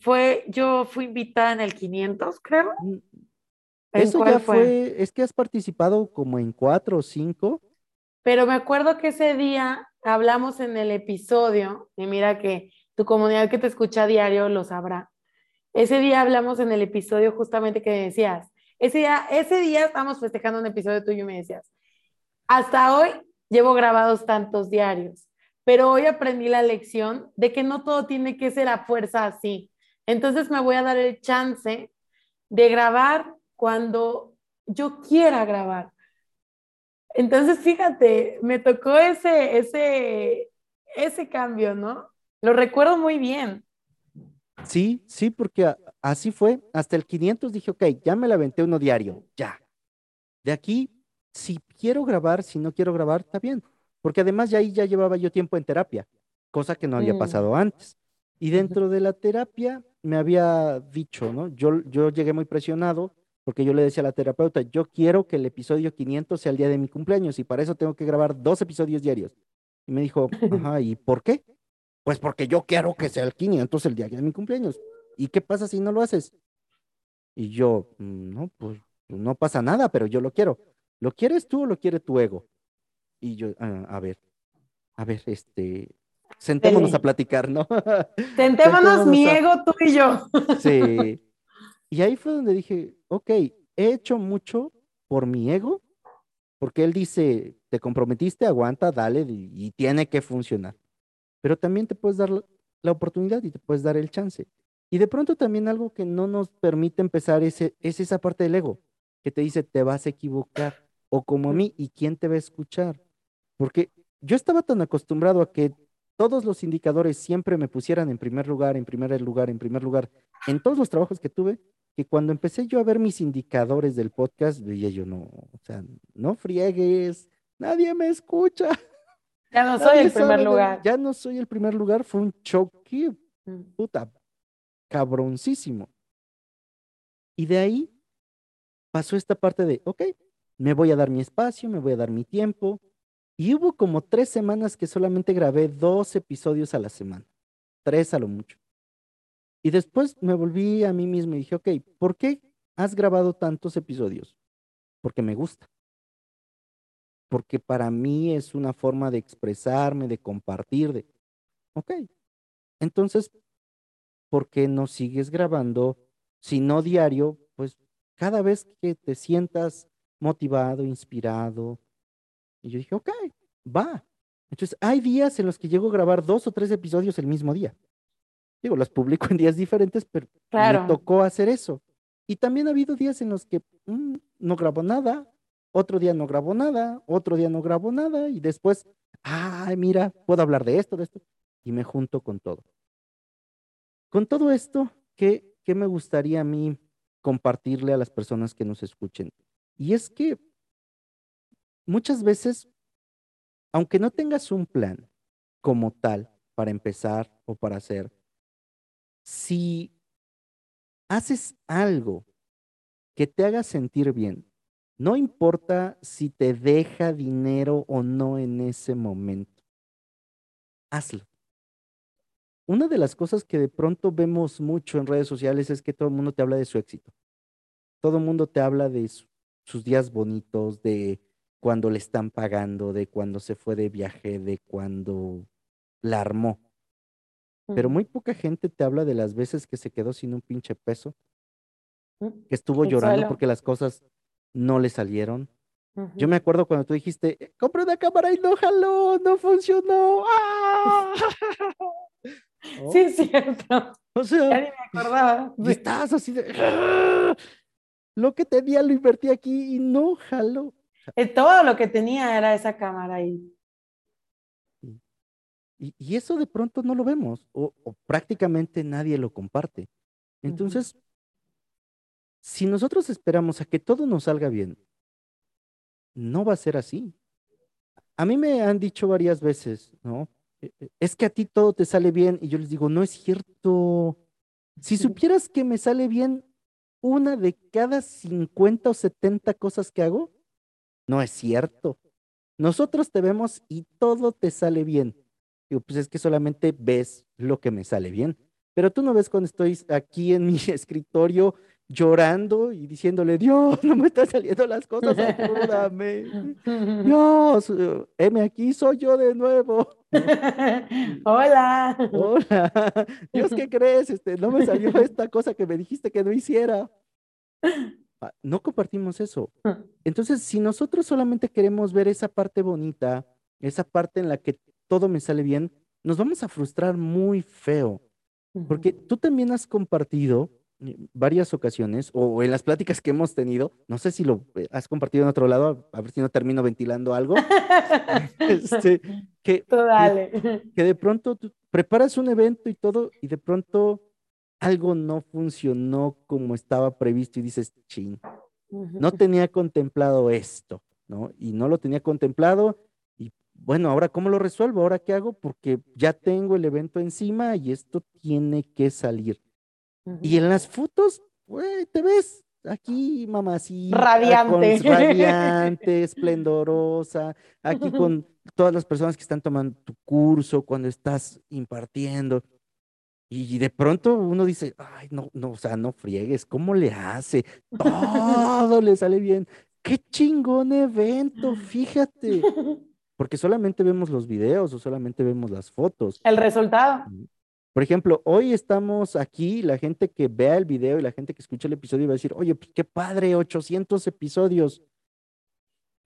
fue, yo fui invitada en el 500, creo. Mm, ¿En Eso ya fue, es que has participado como en cuatro o cinco. Pero me acuerdo que ese día hablamos en el episodio, y mira que tu comunidad que te escucha a diario lo sabrá. Ese día hablamos en el episodio justamente que decías, ese día, ese día estábamos festejando un episodio tuyo y me decías, hasta hoy llevo grabados tantos diarios, pero hoy aprendí la lección de que no todo tiene que ser a fuerza así. Entonces me voy a dar el chance de grabar cuando yo quiera grabar. Entonces, fíjate, me tocó ese, ese, ese cambio, ¿no? Lo recuerdo muy bien. Sí, sí, porque así fue. Hasta el 500 dije, ok, ya me la aventé uno diario, ya. De aquí, si quiero grabar, si no quiero grabar, está bien. Porque además ya ahí ya llevaba yo tiempo en terapia, cosa que no había Mm. pasado antes. Y dentro de la terapia me había dicho, ¿no? Yo, yo llegué muy presionado porque yo le decía a la terapeuta, yo quiero que el episodio 500 sea el día de mi cumpleaños y para eso tengo que grabar dos episodios diarios. Y me dijo, [laughs] ajá, ¿y por qué? Pues porque yo quiero que sea el 500 el día de mi cumpleaños. ¿Y qué pasa si no lo haces? Y yo, "Mm, no, pues no pasa nada, pero yo lo quiero. ¿Lo quieres tú o lo quiere tu ego? Y yo, "Ah, a ver, a ver, este, sentémonos a platicar, ¿no? [laughs] Sentémonos mi a- ego, tú y yo. Sí. Y ahí fue donde dije, ok, he hecho mucho por mi ego, porque él dice, te comprometiste, aguanta, dale, y, tiene que funcionar. Pero también te puedes dar la oportunidad y te puedes dar el chance. Y de pronto también algo que no nos permite empezar ese, es esa parte del ego, que te dice, te vas a equivocar, o como a mí, ¿y quién te va a escuchar? Porque yo estaba tan acostumbrado a que todos los indicadores siempre me pusieran en primer lugar, en primer lugar, en primer lugar, en todos los trabajos que tuve, que cuando empecé yo a ver mis indicadores del podcast, veía yo, no, o sea, no friegues, nadie me escucha. [laughs] Ya no soy nadie el primer sabe lugar. Ya no soy el primer lugar, fue un choque, Mm. puta, cabroncísimo. Y de ahí pasó esta parte de, ok, me voy a dar mi espacio, me voy a dar mi tiempo. Y hubo como tres semanas que solamente grabé dos episodios a la semana, tres a lo mucho. Y después me volví a mí mismo y dije, ok, ¿por qué has grabado tantos episodios? Porque me gusta. Porque para mí es una forma de expresarme, de compartir, de... Ok, entonces, ¿por qué no sigues grabando? Si no diario, pues cada vez que te sientas motivado, inspirado. Y yo dije, ok, va. Entonces, hay días en los que llego a grabar dos o tres episodios el mismo día. Digo, los publico en días diferentes, pero Claro. me tocó hacer eso. Y también ha habido días en los que mm, no grabo nada, otro día no grabo nada, otro día no grabo nada, y después, ay, mira, puedo hablar de esto, de esto, y me junto con todo. Con todo esto, ¿qué, qué me gustaría a mí compartirle a las personas que nos escuchen? Y es que muchas veces, aunque no tengas un plan como tal para empezar o para hacer, si haces algo que te haga sentir bien, no importa si te deja dinero o no en ese momento, hazlo. Una de las cosas que de pronto vemos mucho en redes sociales es que todo el mundo te habla de su éxito. Todo el mundo te habla de su- sus días bonitos, de cuando le están pagando, de cuando se fue de viaje, de cuando la armó. Pero muy poca gente te habla de las veces que se quedó sin un pinche peso, Mm. que estuvo llorando porque las cosas no le salieron, Yo me acuerdo cuando tú dijiste, eh, compré una cámara y no jaló, no funcionó. ¡Ah! [laughs] Sí, es cierto. [laughs] O sea, Ya ni me acordaba. y estás así de, ¡ah! lo que tenía lo invertí aquí y no jaló. Eh, Todo lo que tenía era esa cámara ahí. Y, y eso de pronto no lo vemos o, o prácticamente nadie lo comparte. Entonces, si nosotros esperamos a que todo nos salga bien, no va a ser así. A mí me han dicho varias veces, ¿no? "E- e- Es que a ti todo te sale bien y yo les digo, no es cierto. Si [laughs] supieras que me sale bien una de cada 50 o 70 cosas que hago, no es cierto. Nosotros te vemos y todo te sale bien. Digo, pues es que solamente ves lo que me sale bien. Pero tú no ves cuando estoy aquí en mi [laughs] escritorio llorando y diciéndole, Dios, no me están saliendo las cosas, [laughs] ayúdame. Dios, heme aquí, soy yo de nuevo. [laughs] Hola. Hola, Dios, ¿qué crees? Este, no me salió esta cosa que me dijiste que no hiciera. Ah, No compartimos eso. Entonces, si nosotros solamente queremos ver esa parte bonita, esa parte en la que todo me sale bien, nos vamos a frustrar muy feo. Porque tú también has compartido eh, varias ocasiones, o en las pláticas que hemos tenido, no sé si lo eh, has compartido en otro lado, a ver si no termino ventilando algo, [laughs] [laughs] este, que, de pronto tú preparas un evento y todo, y de pronto algo no funcionó como estaba previsto y dices, ching, no tenía contemplado esto, ¿no? Y no lo tenía contemplado bueno, ahora ¿cómo lo resuelvo? ¿Ahora qué hago? Porque ya tengo el evento encima y esto tiene que salir. Y en las fotos, güey, te ves aquí, mamacita, con Radiante. radiante, [laughs] esplendorosa, aquí [laughs] con todas las personas que están tomando tu curso, cuando estás impartiendo. Y de pronto uno dice, ay, no, no, o sea, no friegues, ¿cómo le hace? [laughs] Todo le sale bien. Qué chingón evento, fíjate. Porque solamente vemos los videos o solamente vemos las fotos. El resultado. Por ejemplo, hoy estamos aquí, la gente que vea el video y la gente que escucha el episodio va a decir, oye, pues qué padre, 800 episodios.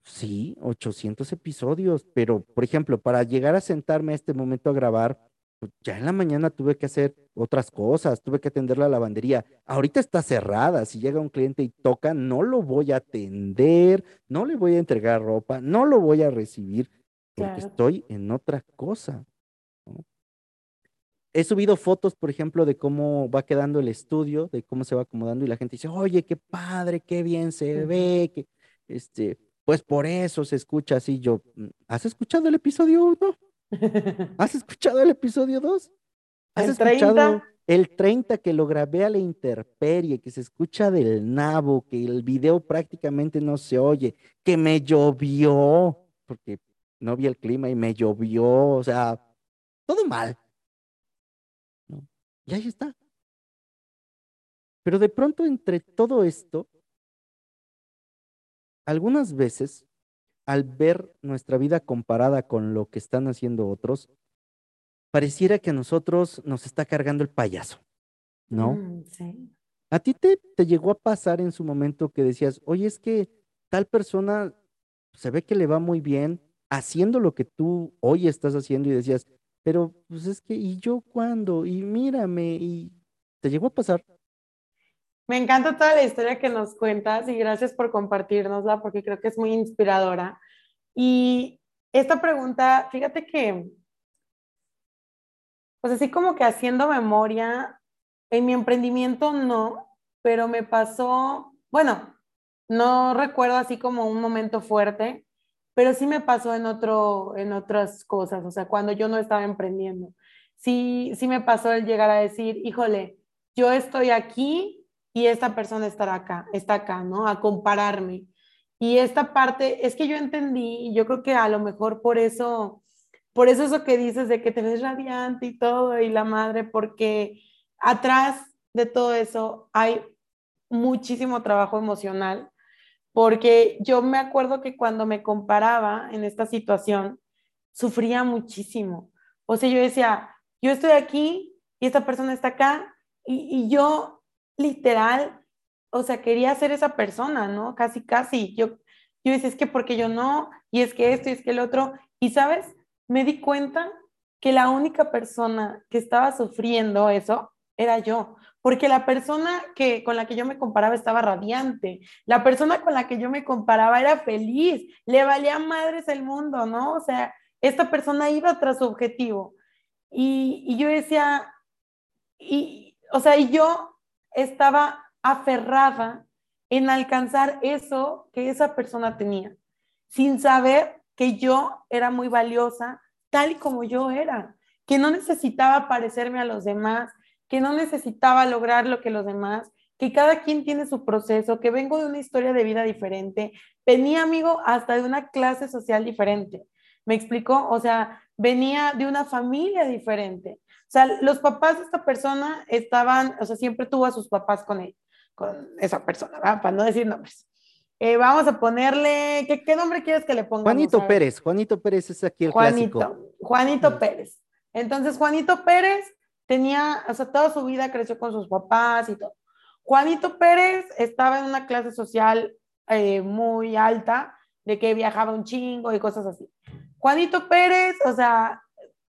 Sí, 800 episodios, pero por ejemplo, para llegar a sentarme a este momento a grabar, pues, ya en la mañana tuve que hacer otras cosas, tuve que atender la lavandería. Ahorita está cerrada, si llega un cliente y toca, no lo voy a atender, no le voy a entregar ropa, no lo voy a recibir, porque Claro. estoy en otra cosa. ¿no? He subido fotos, por ejemplo, de cómo va quedando el estudio, de cómo se va acomodando y la gente dice, oye, qué padre, qué bien se ve, que este, pues por eso se escucha así. Yo, "Mm, ¿has escuchado el episodio 1? [laughs] ¿Has escuchado el episodio 2? ¿Has escuchado 30. el 30 que lo grabé a la intemperie, que se escucha del nabo, que el video prácticamente no se oye, que me llovió, porque no vi el clima y me llovió, o sea, todo mal. ¿no? Y ahí está. Pero de pronto entre todo esto, algunas veces, al ver nuestra vida comparada con lo que están haciendo otros, pareciera que a nosotros nos está cargando el payaso, ¿no? Mm, sí. ¿A ti te, te llegó a pasar en su momento que decías, oye, es que tal persona se ve que le va muy bien haciendo lo que tú hoy estás haciendo y decías, pero pues es que, ¿y yo cuándo? Y mírame, y te llegó a pasar. Me encanta toda la historia que nos cuentas y gracias por compartirnosla porque creo que es muy inspiradora. Y esta pregunta, fíjate que, pues así como que haciendo memoria, en mi emprendimiento no, pero me pasó, bueno, no recuerdo así como un momento fuerte, pero sí me pasó en otro, en otras cosas, o sea, cuando yo no estaba emprendiendo. Sí, sí me pasó el llegar a decir, híjole, yo estoy aquí y esta persona estará acá, está acá, ¿no? A compararme. Y esta parte, es que yo entendí, y yo creo que a lo mejor por eso, por eso eso que dices de que te ves radiante y todo, y la madre, porque atrás de todo eso hay muchísimo trabajo emocional, porque yo me acuerdo que cuando me comparaba en esta situación, sufría muchísimo. O sea, yo decía, yo estoy aquí y esta persona está acá, y, yo literal, o sea, quería ser esa persona, ¿no? Casi, casi. Yo yo decía, es que porque yo no, y es que esto, y es que el otro, y sabes, me di cuenta que la única persona que estaba sufriendo eso era yo, porque la persona que con la que yo me comparaba estaba radiante, la persona con la que yo me comparaba era feliz, le valía madres el mundo, ¿no? O sea, esta persona iba tras su objetivo. Y, yo decía, y, o sea, y yo estaba aferrada en alcanzar eso que esa persona tenía, sin saber que yo era muy valiosa tal y como yo era, que no necesitaba parecerme a los demás, que no necesitaba lograr lo que los demás, que cada quien tiene su proceso, que vengo de una historia de vida diferente, venía, amigo, hasta de una clase social diferente. ¿Me explicó? O sea, venía de una familia diferente. O sea, los papás de esta persona estaban, o sea, siempre tuvo a sus papás con él, con esa persona, ¿verdad? Para no decir nombres. Eh, vamos a ponerle, ¿qué, nombre quieres que le pongamos? Juanito Pérez, Juanito Pérez es aquí el Juanito, clásico. Juanito Pérez. Entonces, Juanito Pérez tenía, o sea, toda su vida creció con sus papás y todo. Juanito Pérez estaba en una clase social eh, muy alta, de que viajaba un chingo y cosas así. Juanito Pérez, o sea,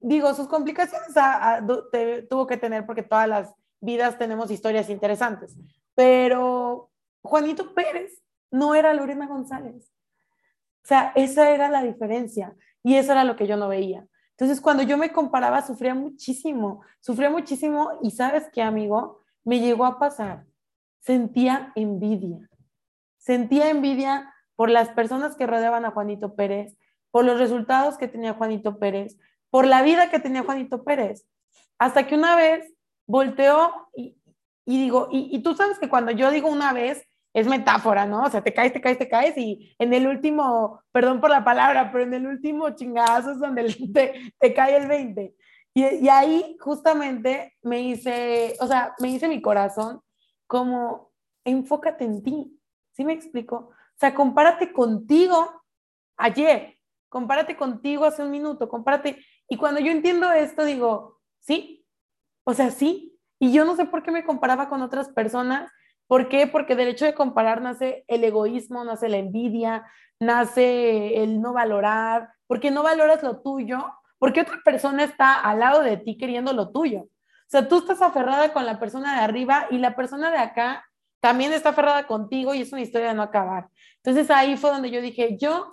digo, sus complicaciones tuvo que tener porque todas las vidas tenemos historias interesantes, pero Juanito Pérez no era Lorena González. O sea, esa era la diferencia y eso era lo que yo no veía. Entonces, cuando yo me comparaba, sufría muchísimo, sufría muchísimo y sabes qué, amigo, me llegó a pasar. Sentía envidia. Sentía envidia por las personas que rodeaban a Juanito Pérez, por los resultados que tenía Juanito Pérez, por la vida que tenía Juanito Pérez. Hasta que una vez volteó y, digo, y, tú sabes que cuando yo digo una vez, es metáfora, ¿no? O sea, te caes, te caes, te caes y en el último, perdón por la palabra, pero en el último chingazo es donde [laughs] te, te cae el 20. Y, y, ahí justamente me hice, o sea, me hice mi corazón como, enfócate en ti, ¿sí me explico? O sea, compárate contigo ayer, compárate contigo hace un minuto, compárate. Y cuando yo entiendo esto, digo, sí, o sea, sí. Y yo no sé por qué me comparaba con otras personas ¿Por qué? Porque del hecho de comparar nace el egoísmo, nace la envidia, nace el no valorar, porque no valoras lo tuyo, porque otra persona está al lado de ti queriendo lo tuyo. O sea, tú estás aferrada con la persona de arriba y la persona de acá también está aferrada contigo y es una historia de no acabar. Entonces ahí fue donde yo dije, yo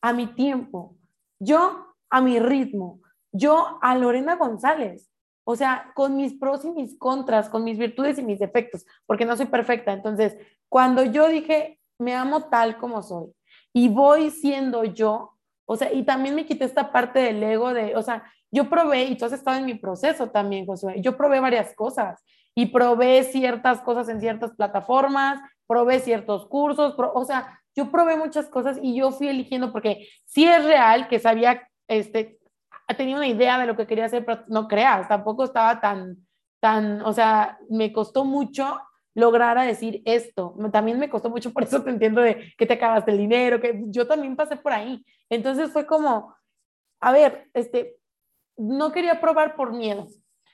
a mi tiempo, yo a mi ritmo, yo a Lorena González. O sea, con mis pros y mis contras, con mis virtudes y mis defectos, porque no soy perfecta. Entonces, cuando yo dije, me amo tal como soy y voy siendo yo, o sea, y también me quité esta parte del ego de, o sea, yo probé, y tú has estado en mi proceso también, Josué, yo probé varias cosas y probé ciertas cosas en ciertas plataformas, probé ciertos cursos, o sea, yo probé muchas cosas y yo fui eligiendo porque sí es real que sabía, este, tenía una idea de lo que quería hacer, pero no creas, tampoco estaba tan, tan, o sea, me costó mucho lograr a decir esto. También me costó mucho, [laughs] por eso te entiendo de que te acabaste el dinero, que yo también pasé por ahí. Entonces fue como, a ver, este, no quería probar por miedo.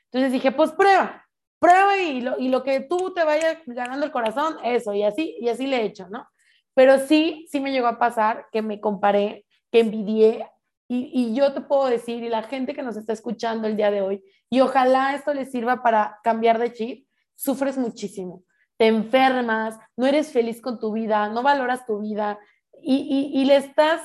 Entonces dije, pues prueba, prueba y lo, y lo que tú te vaya ganando el corazón, eso, y así, y así le he hecho, ¿no? Pero sí, sí me llegó a pasar que me comparé, que envidié y, yo te puedo decir, y la gente que nos está escuchando el día de hoy, y ojalá esto les sirva para cambiar de chip, sufres muchísimo, te enfermas, no eres feliz con tu vida, no valoras tu vida y, y, le estás,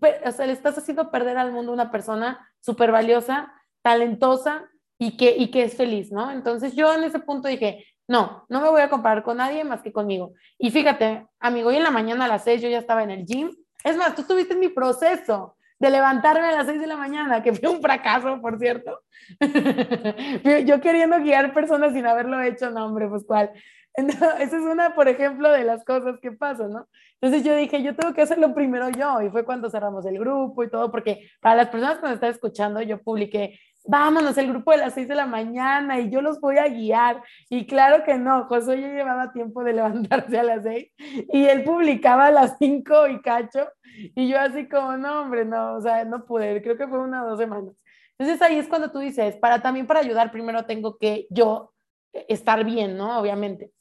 o sea, le estás haciendo perder al mundo una persona súper valiosa, talentosa y que, y que es feliz, ¿no? Entonces yo en ese punto dije, no, no me voy a comparar con nadie más que conmigo. Y fíjate, amigo, hoy en la mañana a las seis yo ya estaba en el gym. Es más, tú estuviste en mi proceso de levantarme a las 6 de la mañana, que fue un fracaso, por cierto. [laughs] Yo queriendo guiar personas sin haberlo hecho, no, hombre, pues cuál. [laughs] esa es una, por ejemplo, de las cosas que pasan, ¿no? Entonces yo dije, yo tengo que hacerlo primero yo, y fue cuando cerramos el grupo y todo, porque para las personas que nos están escuchando, yo publiqué vámonos, el grupo de las 6 de la mañana y yo los voy a guiar. Y claro que no, José ya llevaba tiempo de [laughs] levantarse a las 6 y él publicaba a las 5 y cacho. Y yo así como, no, hombre, no, o sea, no pude, creo que fue una o dos semanas. Entonces ahí es cuando tú dices, para también para ayudar, primero tengo que yo estar bien, ¿no? Obviamente,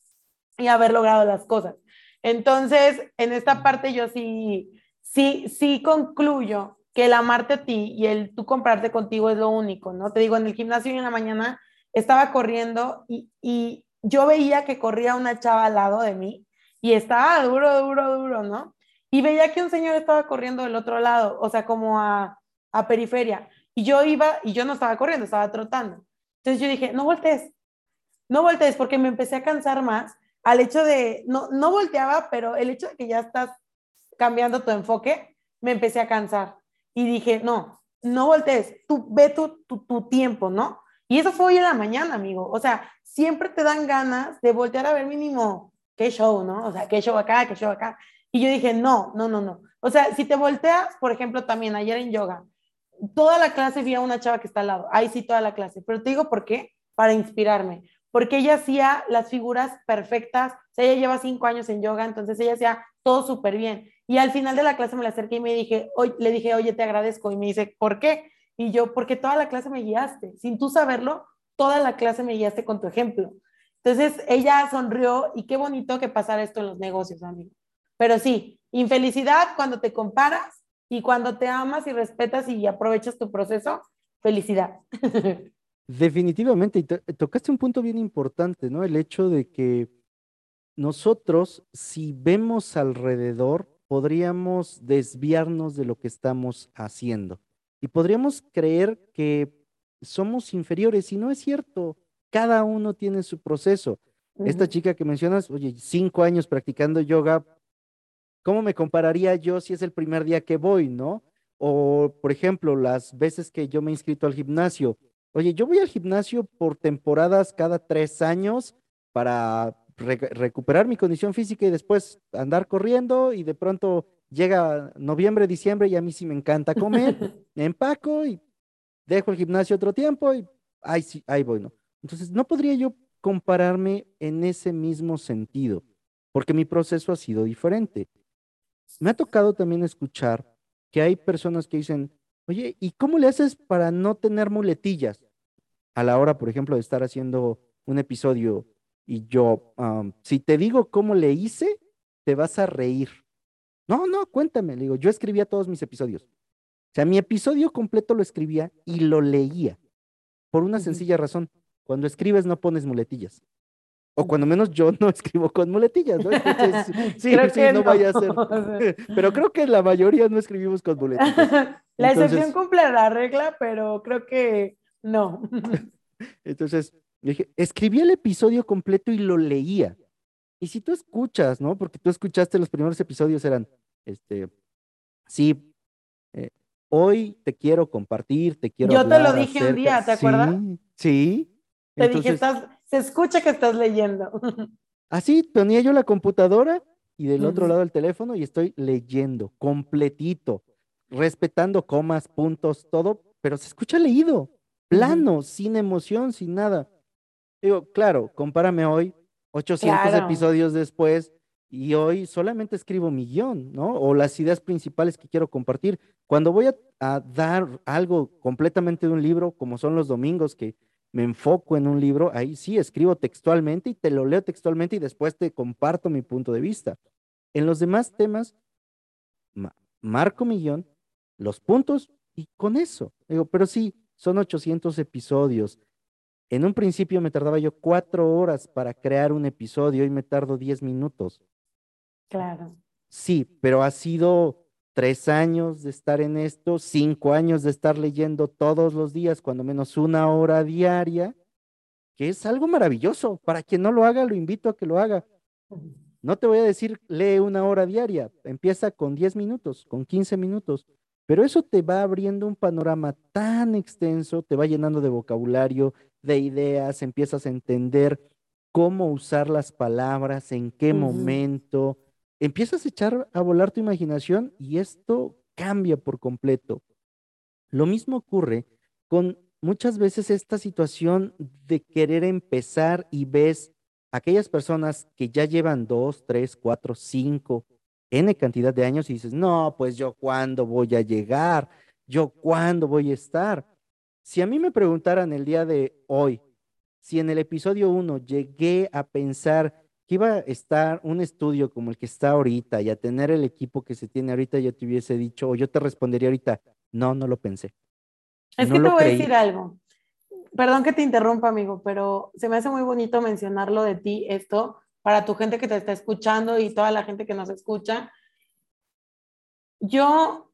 y haber logrado las cosas. Entonces, en esta parte yo sí, sí, sí concluyo que el amarte a ti y el tú comprarte contigo es lo único, ¿no? Te digo, en el gimnasio y en la mañana estaba corriendo y, y yo veía que corría una chava al lado de mí y estaba duro, duro, duro, ¿no? Y veía que un señor estaba corriendo del otro lado, o sea, como a, a periferia. Y yo iba, y yo no estaba corriendo, estaba trotando. Entonces yo dije, no voltees, no voltees, porque me empecé a cansar más al hecho de, no, no volteaba, pero el hecho de que ya estás cambiando tu enfoque, me empecé a cansar. Y dije, no, no voltees, tú ve tu, tu, tu tiempo, ¿no? Y eso fue hoy en la mañana, amigo. O sea, siempre te dan ganas de voltear a ver mínimo qué show, ¿no? O sea, qué show acá, qué show acá. Y yo dije, no, no, no, no. O sea, si te volteas, por ejemplo, también ayer en yoga, toda la clase vi a una chava que está al lado. Ahí sí, toda la clase. Pero te digo por qué, para inspirarme. Porque ella hacía las figuras perfectas. O sea, ella lleva cinco años en yoga, entonces ella hacía todo súper bien. Y al final de la clase me la acerqué y me dije, oye, le dije, oye, te agradezco. Y me dice, ¿por qué? Y yo, porque toda la clase me guiaste. Sin tú saberlo, toda la clase me guiaste con tu ejemplo. Entonces ella sonrió y qué bonito que pasara esto en los negocios, amigo. Pero sí, infelicidad cuando te comparas y cuando te amas y respetas y aprovechas tu proceso, felicidad. [laughs] Definitivamente, y tocaste un punto bien importante, ¿no? El hecho de que nosotros, si vemos alrededor, podríamos desviarnos de lo que estamos haciendo y podríamos creer que somos inferiores y no es cierto. Cada uno tiene su proceso. Esta chica que mencionas, oye, cinco años practicando yoga, ¿cómo me compararía yo si es el primer día que voy, no? O, por ejemplo, las veces que yo me he inscrito al gimnasio. Oye, yo voy al gimnasio por temporadas cada tres años para recuperar mi condición física y después andar corriendo y de pronto llega noviembre, diciembre y a mí sí me encanta comer, [laughs] me empaco y dejo el gimnasio otro tiempo y ahí sí, ahí voy, ¿no? Entonces, no podría yo compararme en ese mismo sentido, porque mi proceso ha sido diferente. Me ha tocado también escuchar que hay personas que dicen, oye, ¿y cómo le haces para no tener muletillas? A la hora, por ejemplo, de estar haciendo un episodio y yo, si te digo cómo le hice, te vas a reír. No, no, cuéntame, le digo, yo escribía todos mis episodios. O sea, mi episodio completo lo escribía y lo leía. Por una sencilla razón. Cuando escribes no pones muletillas. O cuando menos yo no [laughs] escribo con muletillas, ¿no? [laughs] sí, sí, no, vaya a ser. [laughs] Pero creo que la mayoría no escribimos con muletillas. La excepción cumple la regla, pero creo que no. Entonces, dije, escribí el episodio completo y lo leía. Y si tú escuchas, ¿no? Porque tú escuchaste los primeros episodios, eran, este, sí, hoy te quiero compartir, te quiero Yo te lo dije un día, ¿te acuerdas? Sí. Te dije, se escucha que estás leyendo. [laughs] Así, ponía yo la computadora y del otro lado el teléfono y estoy leyendo completito, respetando comas, puntos, todo, pero se escucha leído, plano, sin emoción, sin nada. Digo, claro, compárame hoy, 800 episodios después, y hoy solamente escribo mi guion, ¿no? O las ideas principales que quiero compartir. Cuando voy a, dar algo completamente de un libro, como son los domingos, que me enfoco en un libro, ahí sí escribo textualmente y te lo leo textualmente y después te comparto mi punto de vista. En los demás temas, marco mi guion, los puntos y con eso. Digo, pero sí, son 800 episodios. En un principio me tardaba yo cuatro horas para crear un episodio y me tardo diez minutos. Claro. Sí, pero ha sido tres años de estar en esto, cinco años de estar leyendo todos los días, cuando menos una hora diaria, que es algo maravilloso. Para quien no lo haga, lo invito a que lo haga. No te voy a decir, lee una hora diaria, empieza con diez minutos, con quince minutos, pero eso te va abriendo un panorama tan extenso, te va llenando de vocabulario, de ideas, empiezas a entender cómo usar las palabras, en qué momento, empiezas a echar a volar tu imaginación y esto cambia por completo. Lo mismo ocurre con muchas veces esta situación de querer empezar y ves aquellas personas que ya llevan dos, tres, cuatro, cinco, N cantidad de años y dices, no, pues yo cuándo voy a llegar, yo cuándo voy a estar. Si a mí me preguntaran el día de hoy, si en el episodio uno llegué a pensar que iba a estar un estudio como el que está ahorita y a tener el equipo que se tiene ahorita, yo te hubiese dicho, o yo te respondería ahorita, no, no lo pensé. Es que te voy a decir algo. Perdón que te interrumpa, amigo, pero se me hace muy bonito mencionarlo de ti, esto, para tu gente que te está escuchando y toda la gente que nos escucha. Yo,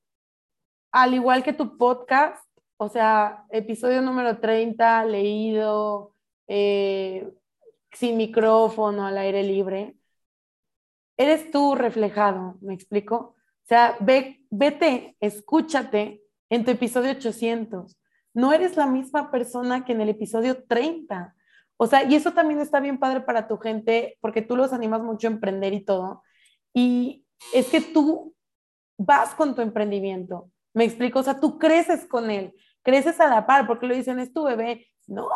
al igual que tu podcast, o sea, episodio número 30, leído, eh, sin micrófono, al aire libre, eres tú reflejado, ¿me explico? O sea, ve, vete, escúchate en tu episodio 800. No eres la misma persona que en el episodio 30. O sea, y eso también está bien padre para tu gente, porque tú los animas mucho a emprender y todo. Y es que tú vas con tu emprendimiento. Me explico, o sea, tú creces con él, creces a la par, porque lo dicen, es tu bebé. No,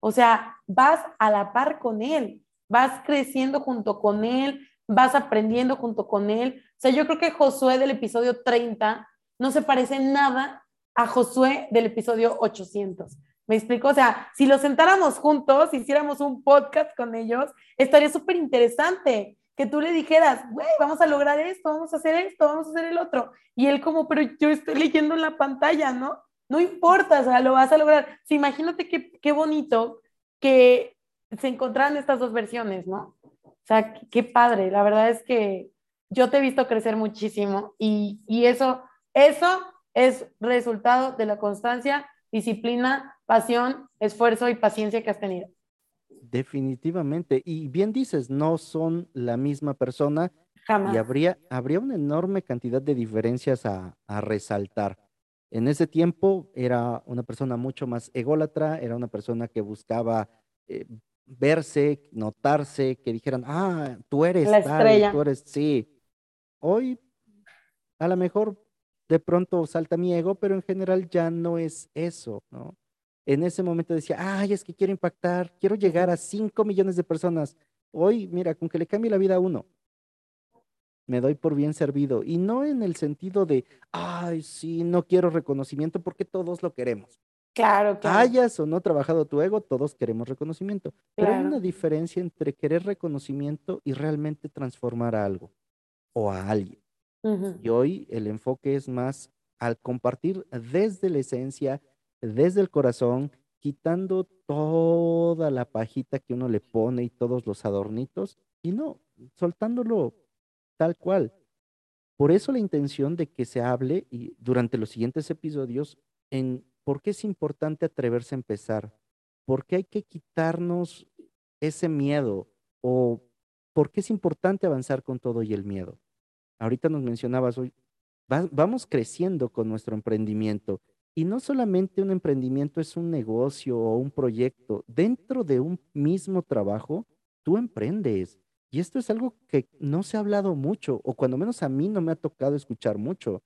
o sea, vas a la par con él, vas creciendo junto con él, vas aprendiendo junto con él. O sea, yo creo que Josué del episodio 30 no se parece nada a Josué del episodio 800. ¿Me explico? O sea, si los sentáramos juntos, hiciéramos un podcast con ellos, estaría súper interesante que tú le dijeras, güey, vamos a lograr esto, vamos a hacer esto, vamos a hacer el otro. Y él como, pero yo estoy leyendo en la pantalla, ¿no? No importa, o sea, lo vas a lograr. Imagínate qué, qué bonito que se encontraran estas dos versiones, ¿no? O sea, qué padre. La verdad es que yo te he visto crecer muchísimo y, y eso, eso es resultado de la constancia, disciplina, pasión, esfuerzo y paciencia que has tenido. Definitivamente. Y bien dices, no son la misma persona. Jamás. Y habría, habría una enorme cantidad de diferencias a, a resaltar. En ese tiempo era una persona mucho más ególatra, era una persona que buscaba eh, verse, notarse, que dijeran, ah, tú eres La tal, estrella. tú eres, sí. Hoy, a lo mejor, de pronto salta mi ego, pero en general ya no es eso, ¿no? En ese momento decía, ay, es que quiero impactar, quiero llegar a 5 millones de personas. Hoy, mira, con que le cambie la vida a uno, me doy por bien servido. Y no en el sentido de, ay, sí, no quiero reconocimiento porque todos lo queremos. Claro, claro. Hayas o no trabajado tu ego, todos queremos reconocimiento. Pero hay Claro. una diferencia entre querer reconocimiento y realmente transformar a algo o a alguien. Ujú. Y hoy el enfoque es más al compartir desde la esencia, desde el corazón, quitando toda la pajita que uno le pone y todos los adornitos, y no, soltándolo tal cual. Por eso la intención de que se hable y durante los siguientes episodios en por qué es importante atreverse a empezar, por qué hay que quitarnos ese miedo o por qué es importante avanzar con todo y el miedo. Ahorita nos mencionabas hoy, va- vamos creciendo con nuestro emprendimiento y no solamente un emprendimiento es un negocio o un proyecto, dentro de un mismo trabajo, tú emprendes. Y esto es algo que no se ha hablado mucho, o cuando menos a mí no me ha tocado escuchar mucho.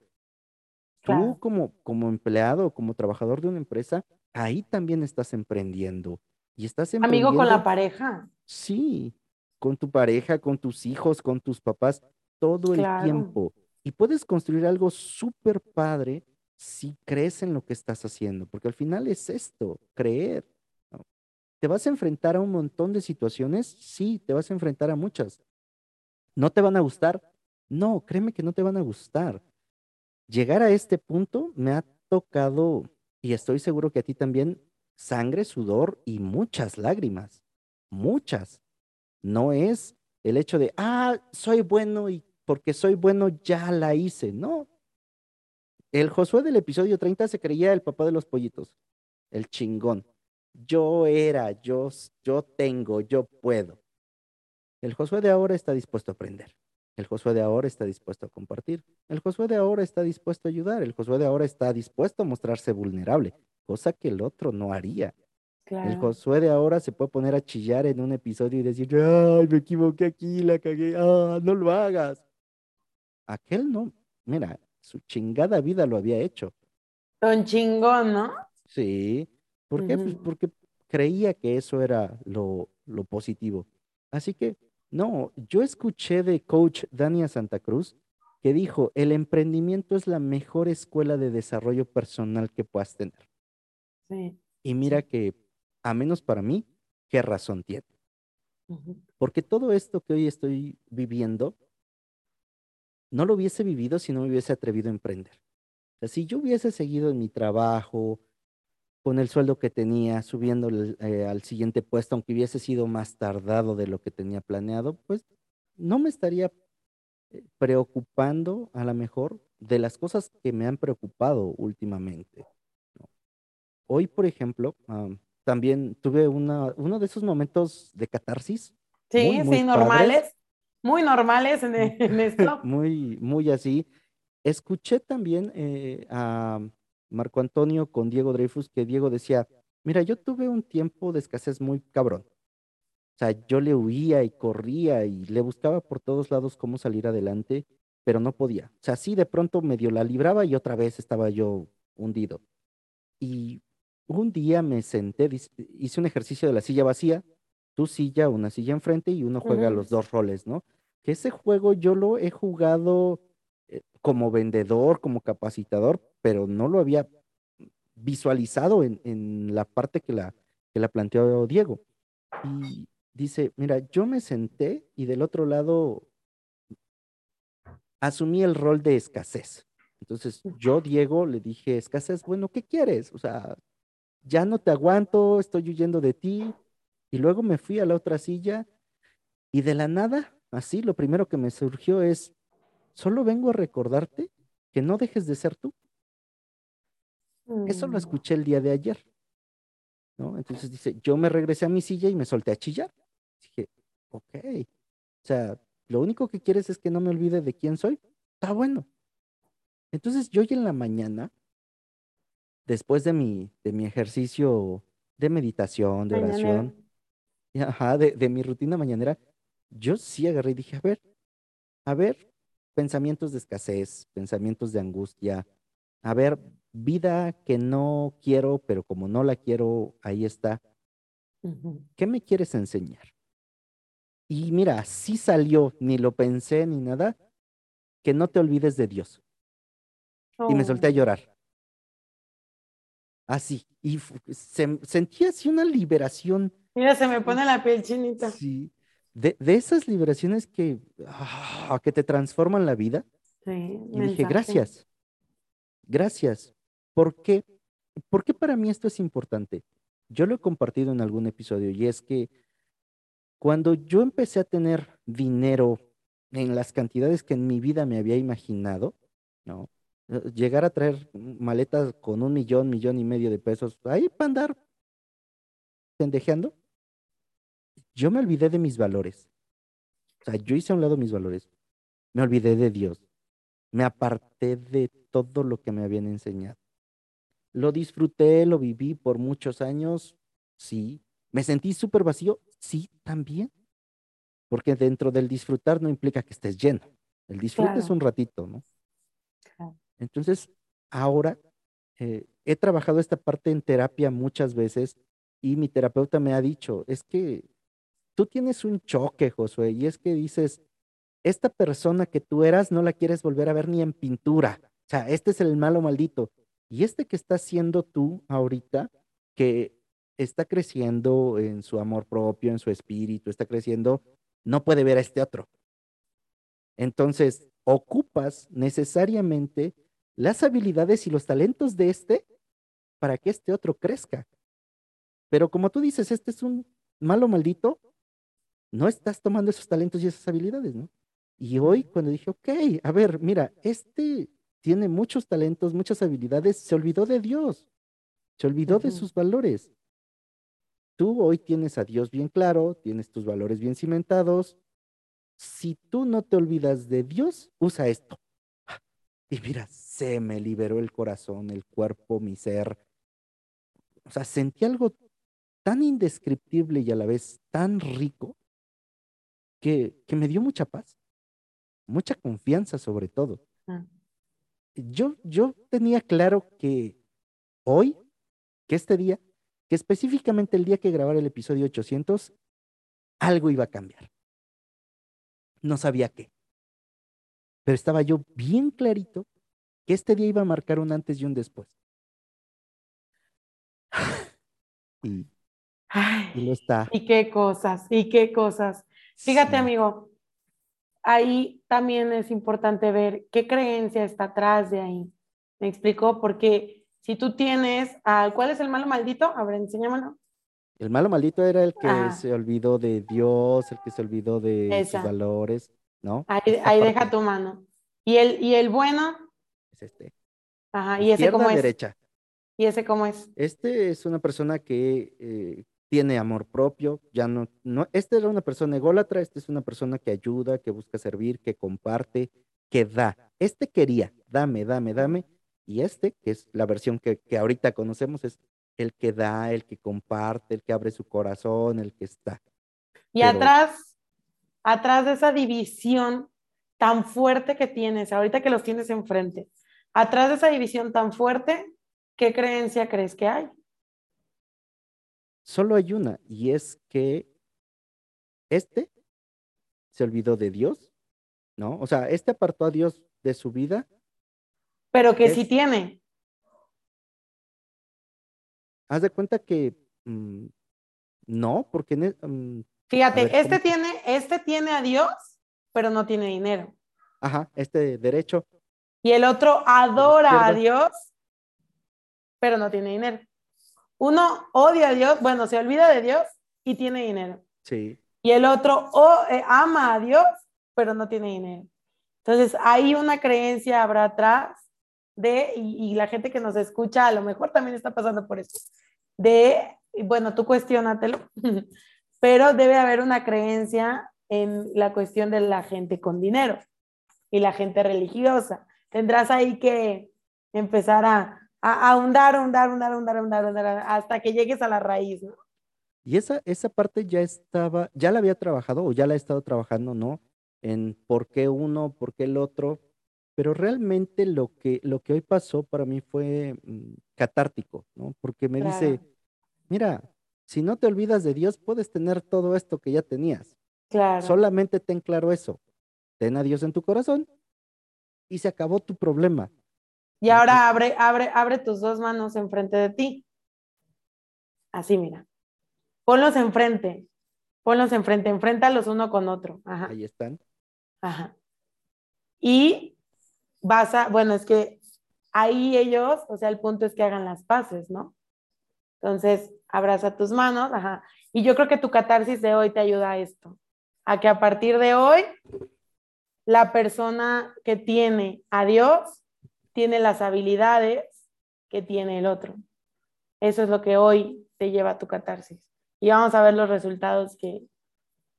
Tú como, como empleado, como trabajador de una empresa, ahí también estás emprendiendo. Y estás Amigo con la emprendiendo, pareja. sí, con tu pareja, con tus hijos, con tus papás, todo el tiempo. Y puedes construir algo súper padre si crees en lo que estás haciendo, porque al final es esto, creer. ¿Te vas a enfrentar a un montón de situaciones? Sí, te vas a enfrentar a muchas. ¿No te van a gustar? No, créeme que no te van a gustar. Llegar a este punto me ha tocado, y estoy seguro que a ti también, sangre, sudor y muchas lágrimas. Muchas. No es el hecho de, ah, soy bueno y porque soy bueno ya la hice. No. El Josué del episodio 30 se creía el papá de los pollitos, el chingón. Yo era, yo, yo tengo, yo puedo. El Josué de ahora está dispuesto a aprender. El Josué de ahora está dispuesto a compartir. El Josué de ahora está dispuesto a ayudar. El Josué de ahora está dispuesto a mostrarse vulnerable, cosa que el otro no haría. El Claro. Josué de ahora se puede poner a chillar en un episodio y decir, ay, me equivoqué aquí, la cagué, ah, no lo hagas. Aquel no, mira, su chingada vida lo había hecho. Don chingón, ¿no? Sí. ¿Por qué? Pues porque creía que eso era lo, lo positivo. Así que, no, yo escuché de coach Dania Santa Cruz que dijo, el emprendimiento es la mejor escuela de desarrollo personal que puedas tener. Sí. Y mira que, a menos para mí, qué razón tiene. Porque todo esto que hoy estoy viviendo, no lo hubiese vivido si no me hubiese atrevido a emprender. O sea, si yo hubiese seguido en mi trabajo, con el sueldo que tenía, subiendo eh, al siguiente puesto, aunque hubiese sido más tardado de lo que tenía planeado, pues no me estaría eh, preocupando a lo mejor de las cosas que me han preocupado últimamente. Hoy, por ejemplo, también tuve una, uno de esos momentos de catarsis. Sí, sí, normales, muy normales [laughs] en, esto. muy, muy así. Escuché también eh, a Marco Antonio con Diego Dreyfus que Diego decía, mira, yo tuve un tiempo de escasez muy cabrón. O sea, yo le huía y corría y le buscaba por todos lados cómo salir adelante, pero no podía. O sea, sí, de pronto medio la libraba y otra vez estaba yo hundido. Y un día me senté, hice un ejercicio de la silla vacía, tu silla, una silla enfrente y uno juega los dos roles, ¿no? Que ese juego yo lo he jugado eh, como vendedor, como capacitador, pero no lo había visualizado en, en la parte que la, que la planteó Diego. Y dice, mira, yo me senté y del otro lado asumí el rol de escasez. Entonces yo, Diego, le dije, escasez, bueno, ¿qué quieres? O sea, ya no te aguanto, estoy huyendo de ti. Y luego me fui a la otra silla y de la nada, así, lo primero que me surgió es, solo vengo a recordarte que no dejes de ser tú. Eso lo mm. escuché el día de ayer. ¿no? Entonces dice, yo me regresé a mi silla y me solté a chillar. Dije, ok. O sea, lo único que quieres es que no me olvide de quién soy. Está bueno. Entonces yo hoy en la mañana, después de mi, de mi ejercicio de meditación, de oración, ajá, de, de mi rutina mañanera, yo sí agarré y dije, a ver, a ver, pensamientos de escasez, pensamientos de angustia, a ver, vida que no quiero, pero como no la quiero, ahí está. ¿Qué me quieres enseñar? Y mira, sí salió, ni lo pensé ni nada, que no te olvides de Dios. Y me solté a oh. llorar. Así. Y se, sentí así una liberación. Mira, se me pone la piel chinita. Sí. De, de esas liberaciones que, ah, que te transforman la vida. Sí, y dije, gracias. Gracias. ¿Por qué? ¿Por qué para mí esto es importante? Yo lo he compartido en algún episodio y es que cuando yo empecé a tener dinero en las cantidades que en mi vida me había imaginado, ¿no? Eh, llegar a traer maletas con un millón, millón y medio de pesos, ahí para andar pendejeando, yo me olvidé de mis valores. O sea, yo hice a un lado mis valores. Me olvidé de Dios. Me aparté de todo lo que me habían enseñado. Lo disfruté, lo viví por muchos años, sí. Me sentí súper vacío, Sí, también. Porque dentro del disfrutar no implica que estés lleno. El disfrute es un ratito, ¿no? Entonces, ahora eh, he trabajado esta parte en terapia muchas veces y mi terapeuta me ha dicho, es que tú tienes un choque, Josué, y es que dices, esta persona que tú eras no la quieres volver a ver ni en pintura. O sea, este es el malo maldito. Y este que estás siendo tú ahorita, que está creciendo en su amor propio, en su espíritu, está creciendo, no puede ver a este otro. Entonces, ocupas necesariamente las habilidades y los talentos de este para que este otro crezca. Pero como tú dices, este es un malo maldito, no estás tomando esos talentos y esas habilidades, ¿no? Y hoy cuando dije, ok, a ver, mira, este tiene muchos talentos, muchas habilidades, se olvidó de Dios, se olvidó de sus valores. Tú hoy tienes a Dios bien claro, tienes tus valores bien cimentados. Si tú no te olvidas de Dios, usa esto. Y mira, se me liberó el corazón, el cuerpo, mi ser. O sea, sentí algo tan indescriptible y a la vez tan rico que, que me dio mucha paz, mucha confianza sobre todo. Ah. Yo, yo tenía claro que hoy, que este día, que específicamente el día que grabara el episodio 800, algo iba a cambiar. No sabía qué. Pero estaba yo bien clarito que este día iba a marcar un antes y un después. [sighs] y y lo está. Y qué cosas, y qué cosas. Fíjate, Sí. amigo, ahí también es importante ver qué creencia está atrás de ahí. ¿Me explico? Porque si tú tienes, ah, ¿cuál es el malo maldito? A ver, enséñamelo. El malo maldito era el que Ah. se olvidó de Dios, el que se olvidó de sus valores, ¿no? Ahí, deja tu mano. Y el, y el bueno, es este. ajá, y ese cómo es. derecha. Y ese cómo es. Este es una persona que eh, tiene amor propio, ya no, no, este era una persona ególatra, este es una persona que ayuda, que busca servir, que comparte, que da. Este quería, dame, dame, dame, y este, que es la versión que, que ahorita conocemos, es el que da, el que comparte, el que abre su corazón, el que está. Y Pero- atrás, atrás de esa división tan fuerte que tienes, ahorita que los tienes enfrente, atrás de esa división tan fuerte, ¿qué creencia crees que hay? Solo hay una, y es que este se olvidó de Dios, ¿no? O sea, este apartó a Dios de su vida. Pero que sí tiene. Haz de cuenta que mm, no, porque en e- mm, Fíjate, ver, este ¿cómo? tiene, este tiene a Dios, pero no tiene dinero. ajá, este derecho, Y el otro adora a. Dios, pero no tiene dinero. Uno odia a Dios, bueno, se olvida de Dios y tiene dinero. sí, Y el otro o- eh, ama a Dios, pero no tiene dinero. Entonces, hay una creencia habrá atrás de, y, y la gente que nos escucha a lo mejor también está pasando por eso, de, bueno, tú cuestionatelo, [laughs] pero debe haber una creencia en la cuestión de la gente con dinero y la gente religiosa. Tendrás ahí que empezar a, a ahondar, ahondar, ahondar, ahondar, ahondar, ahondar, hasta que llegues a la raíz, ¿no? Y esa, esa parte ya estaba, ya la había trabajado o ya la he estado trabajando, ¿no? En por qué uno, por qué el otro. Pero realmente lo que, lo que hoy pasó para mí fue mm, catártico, ¿no? Porque me dice, mira, si no te olvidas de Dios, puedes tener todo esto que ya tenías. Claro. Solamente ten claro eso. Ten a Dios en tu corazón y se acabó tu problema. Y ahora abre, abre, abre tus dos manos enfrente de ti. Así, mira. Ponlos enfrente. Ponlos enfrente. Enfréntalos uno con otro. Ajá. Ahí están. Ajá. Y vas a, bueno, es que ahí ellos, o sea, el punto es que hagan las paces, ¿no? Entonces, abraza tus manos, ajá. Y yo creo que tu catarsis de hoy te ayuda a esto, a que a partir de hoy la persona que tiene a Dios tiene las habilidades que tiene el otro. Eso es lo que hoy te lleva a tu catarsis. Y vamos a ver los resultados que,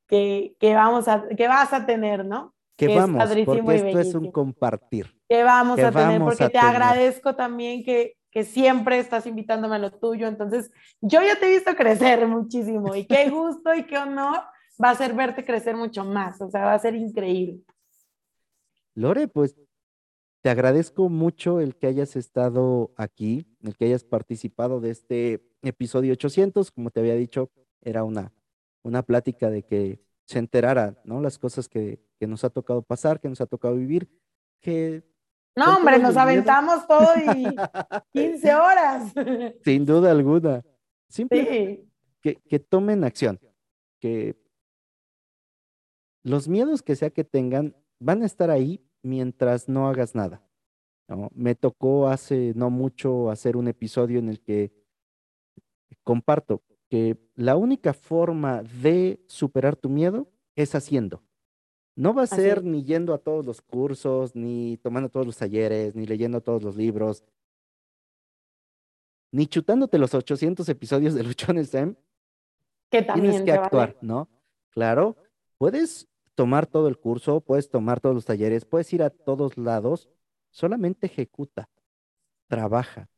que, que vamos a, que vas a tener, ¿no? Que vamos, porque esto es un compartir. que vamos que a tener, vamos porque a te tener. agradezco también que, que siempre estás invitándome a lo tuyo. Entonces, yo ya te he visto crecer muchísimo y qué [laughs] gusto y qué honor va a ser verte crecer mucho más. O sea, va a ser increíble. Lore, pues te agradezco mucho el que hayas estado aquí, el que hayas participado de este episodio 800. Como te había dicho, era una, una plática de que se enterara, ¿no? Las cosas que, que nos ha tocado pasar, que nos ha tocado vivir, que No, hombre, nos miedo. aventamos todo y [laughs] 15 horas. [laughs] sin duda alguna, simple, Sí, que, que tomen acción, que los miedos que sea que tengan van a estar ahí mientras no hagas nada. ¿no? Me tocó hace no mucho hacer un episodio en el que comparto que la única forma de superar tu miedo es haciendo. No va a Así ser es. ni yendo a todos los cursos, ni tomando todos los talleres, ni leyendo todos los libros, ni chutándote los 800 episodios de Luchón SM, que también tienes que se vale. actuar, ¿no? Claro, puedes tomar todo el curso, puedes tomar todos los talleres, puedes ir a todos lados, solamente ejecuta, trabaja.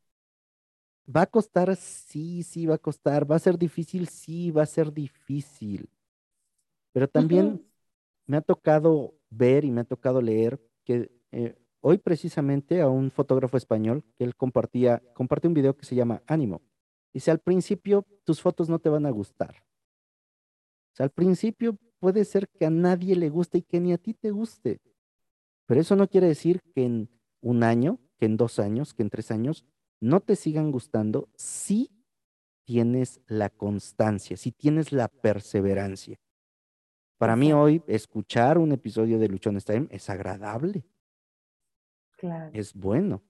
¿Va a costar? Sí, sí, va a costar. ¿Va a ser difícil? Sí, va a ser difícil. Pero también me ha tocado ver y me ha tocado leer que eh, hoy precisamente a un fotógrafo español que él compartía, compartió un video que se llama Ánimo. Dice, al principio tus fotos no te van a gustar. O sea, al principio puede ser que a nadie le guste y que ni a ti te guste. Pero eso no quiere decir que en un año, que en dos años, que en tres años, no te sigan gustando si tienes la constancia, si tienes la perseverancia. Para mí hoy escuchar un episodio de Luchón Time es agradable. Claro. Es bueno.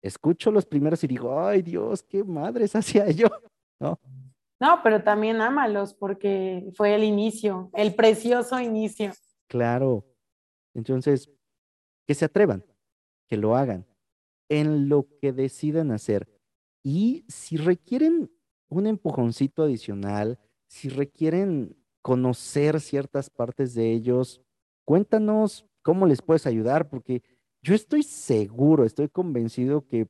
Escucho los primeros y digo, ay Dios, qué madres hacía [laughs] yo, ¿no? No, pero también ámalos porque fue el inicio, el precioso inicio. Claro. Entonces, que se atrevan, que lo hagan en lo que decidan hacer. Y si requieren un empujoncito adicional, si requieren conocer ciertas partes de ellos, cuéntanos cómo les puedes ayudar, porque yo estoy seguro, estoy convencido que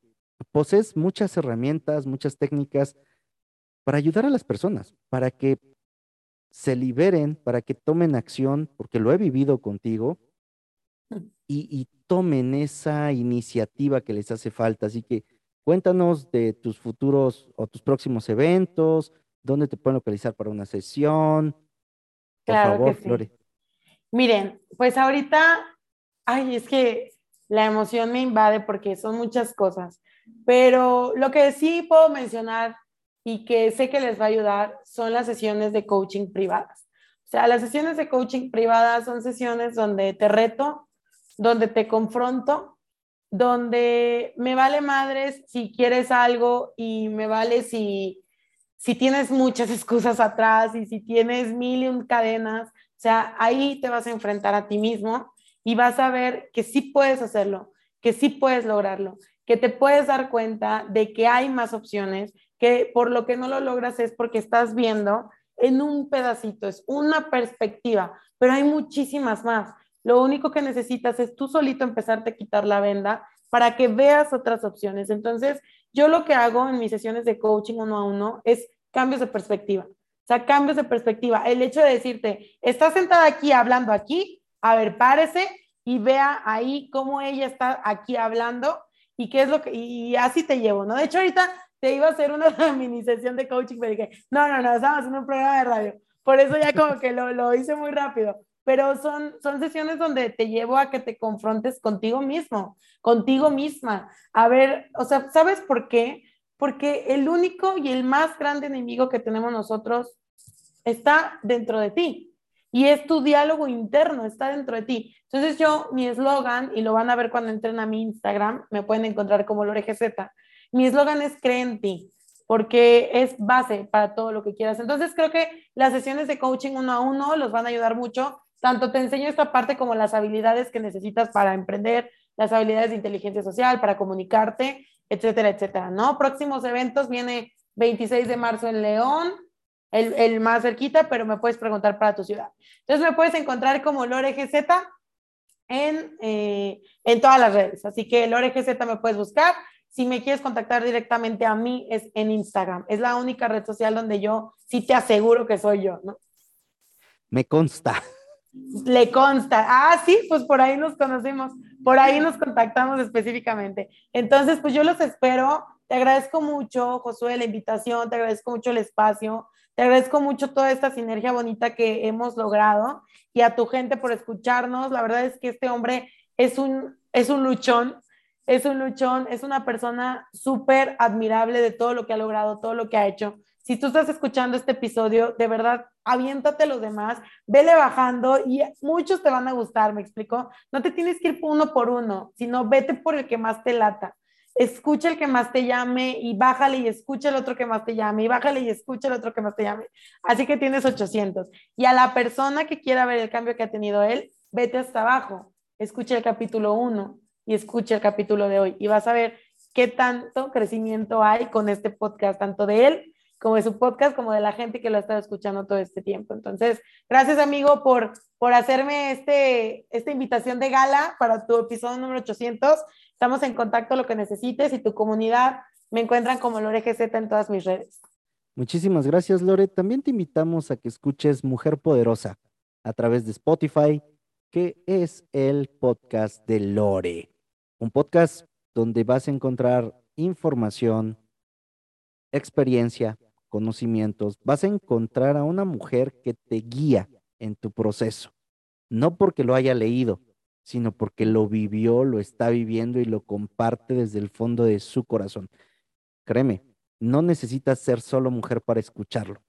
posees muchas herramientas, muchas técnicas para ayudar a las personas, para que se liberen, para que tomen acción, porque lo he vivido contigo, mm. y, y tomen esa iniciativa que les hace falta. Así que cuéntanos de tus futuros o tus próximos eventos, dónde te pueden localizar para una sesión. Por claro favor, que sí. Miren, pues ahorita, ay, es que la emoción me invade porque son muchas cosas, pero lo que sí puedo mencionar y que sé que les va a ayudar son las sesiones de coaching privadas. O sea, las sesiones de coaching privadas son sesiones donde te reto, donde te confronto, donde me vale madres si quieres algo y me vale si, si tienes muchas [laughs] excusas atrás y si tienes mil y cadenas. O sea, ahí te vas a enfrentar a ti mismo y vas a ver que sí puedes hacerlo, que sí puedes lograrlo, que te puedes dar cuenta de que hay más opciones, que por lo que no lo logras es porque estás viendo en un pedacito, es una perspectiva, pero hay muchísimas más. Lo único que necesitas es tú solito empezarte a quitar la venda para que veas otras opciones. Entonces, yo lo que hago en mis sesiones de coaching uno a uno es cambios de perspectiva. O sea, cambios de perspectiva. El hecho de decirte, estás sentada aquí hablando aquí, a ver, párese y vea ahí cómo ella está aquí hablando y qué es lo que, y así te llevo, ¿no? De hecho, ahorita te iba a hacer una [laughs] mini sesión de coaching, pero dije, no, no, no, estamos haciendo un programa de radio. Por eso ya como que lo, lo hice muy rápido. Pero son, son sesiones donde te llevo a que te confrontes contigo mismo, contigo misma. A ver, o sea, ¿sabes por qué? Porque el único y el más grande enemigo que tenemos nosotros está dentro de ti. Y es tu diálogo interno, está dentro de ti. Entonces yo, mi eslogan, y lo van a ver cuando entren a mi Instagram, me pueden encontrar como LoreGZ, mi eslogan es cree en ti, porque es base para todo lo que quieras. Entonces creo que las sesiones de coaching uno a uno los van a ayudar mucho. Tanto te enseño esta parte como las habilidades que necesitas para emprender, las habilidades de inteligencia social, para comunicarte, etcétera, etcétera, ¿no? Próximos eventos viene 26 de marzo en León, el, el, más cerquita, pero me puedes preguntar para tu ciudad. Entonces me puedes encontrar como LoreGZ en, eh, en todas las redes. Así que LoreGZ me puedes buscar si me quieres contactar directamente a mí, es en Instagram. Es la única red social donde yo sí te aseguro que soy yo, ¿no? Me consta. Le consta. Ah, sí, pues por ahí nos conocimos, por ahí nos contactamos específicamente. Entonces, pues yo los espero. Te agradezco mucho, Josué, la invitación, te agradezco mucho el espacio, te agradezco mucho toda esta sinergia bonita que hemos logrado y a tu gente por escucharnos. La verdad es que este hombre es un, es un luchón, es un luchón, es una persona súper admirable de todo lo que ha logrado, todo lo que ha hecho. Si tú estás escuchando este episodio, de verdad, aviéntate los demás, vele bajando y muchos te van a gustar, ¿me explico? No te tienes que ir uno por uno, sino vete por el que más te lata. Escucha el que más te llame y bájale y escucha el otro que más te llame y bájale y escucha el otro que más te llame. Así que tienes 800. Y a la persona que quiera ver el cambio que ha tenido él, vete hasta abajo, escucha el capítulo 1, y escuche el capítulo de hoy y vas a ver qué tanto crecimiento hay con este podcast, tanto de él como de su podcast, como de la gente que lo ha estado escuchando todo este tiempo. Entonces, gracias amigo por, por hacerme este, esta invitación de gala para tu episodio número 800. Estamos en contacto lo que necesites y tu comunidad me encuentran como Lore GZ en todas mis redes. Muchísimas gracias, Lore. También te invitamos a que escuches Mujer Poderosa a través de Spotify, que es el podcast de Lore un podcast donde vas a encontrar información, experiencia, conocimientos. Vas a encontrar a una mujer que te guía en tu proceso, no porque lo haya leído, sino porque lo vivió, lo está viviendo y lo comparte desde el fondo de su corazón. Créeme, no necesitas ser solo mujer para escucharlo.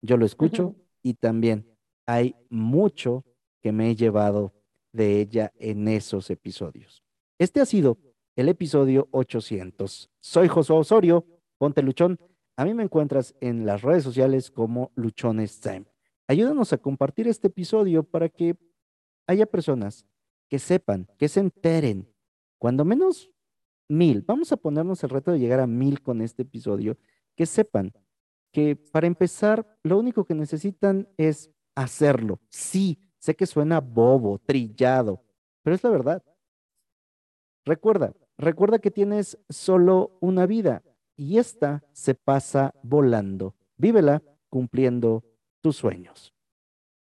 Yo lo escucho y también hay mucho que me he llevado de ella en esos episodios. Este ha sido el episodio 800. Soy Josué Osorio, ponte luchón. A mí me encuentras en las redes sociales como Luchones Time. Ayúdanos a compartir este episodio para que haya personas que sepan, que se enteren, cuando menos mil, vamos a ponernos el reto de llegar a mil con este episodio, que sepan que para empezar, lo único que necesitan es hacerlo. Sí, sé que suena bobo, trillado, pero es la verdad. Recuerda, recuerda que tienes solo una vida y esta se pasa volando. Vívela cumpliendo tus sueños.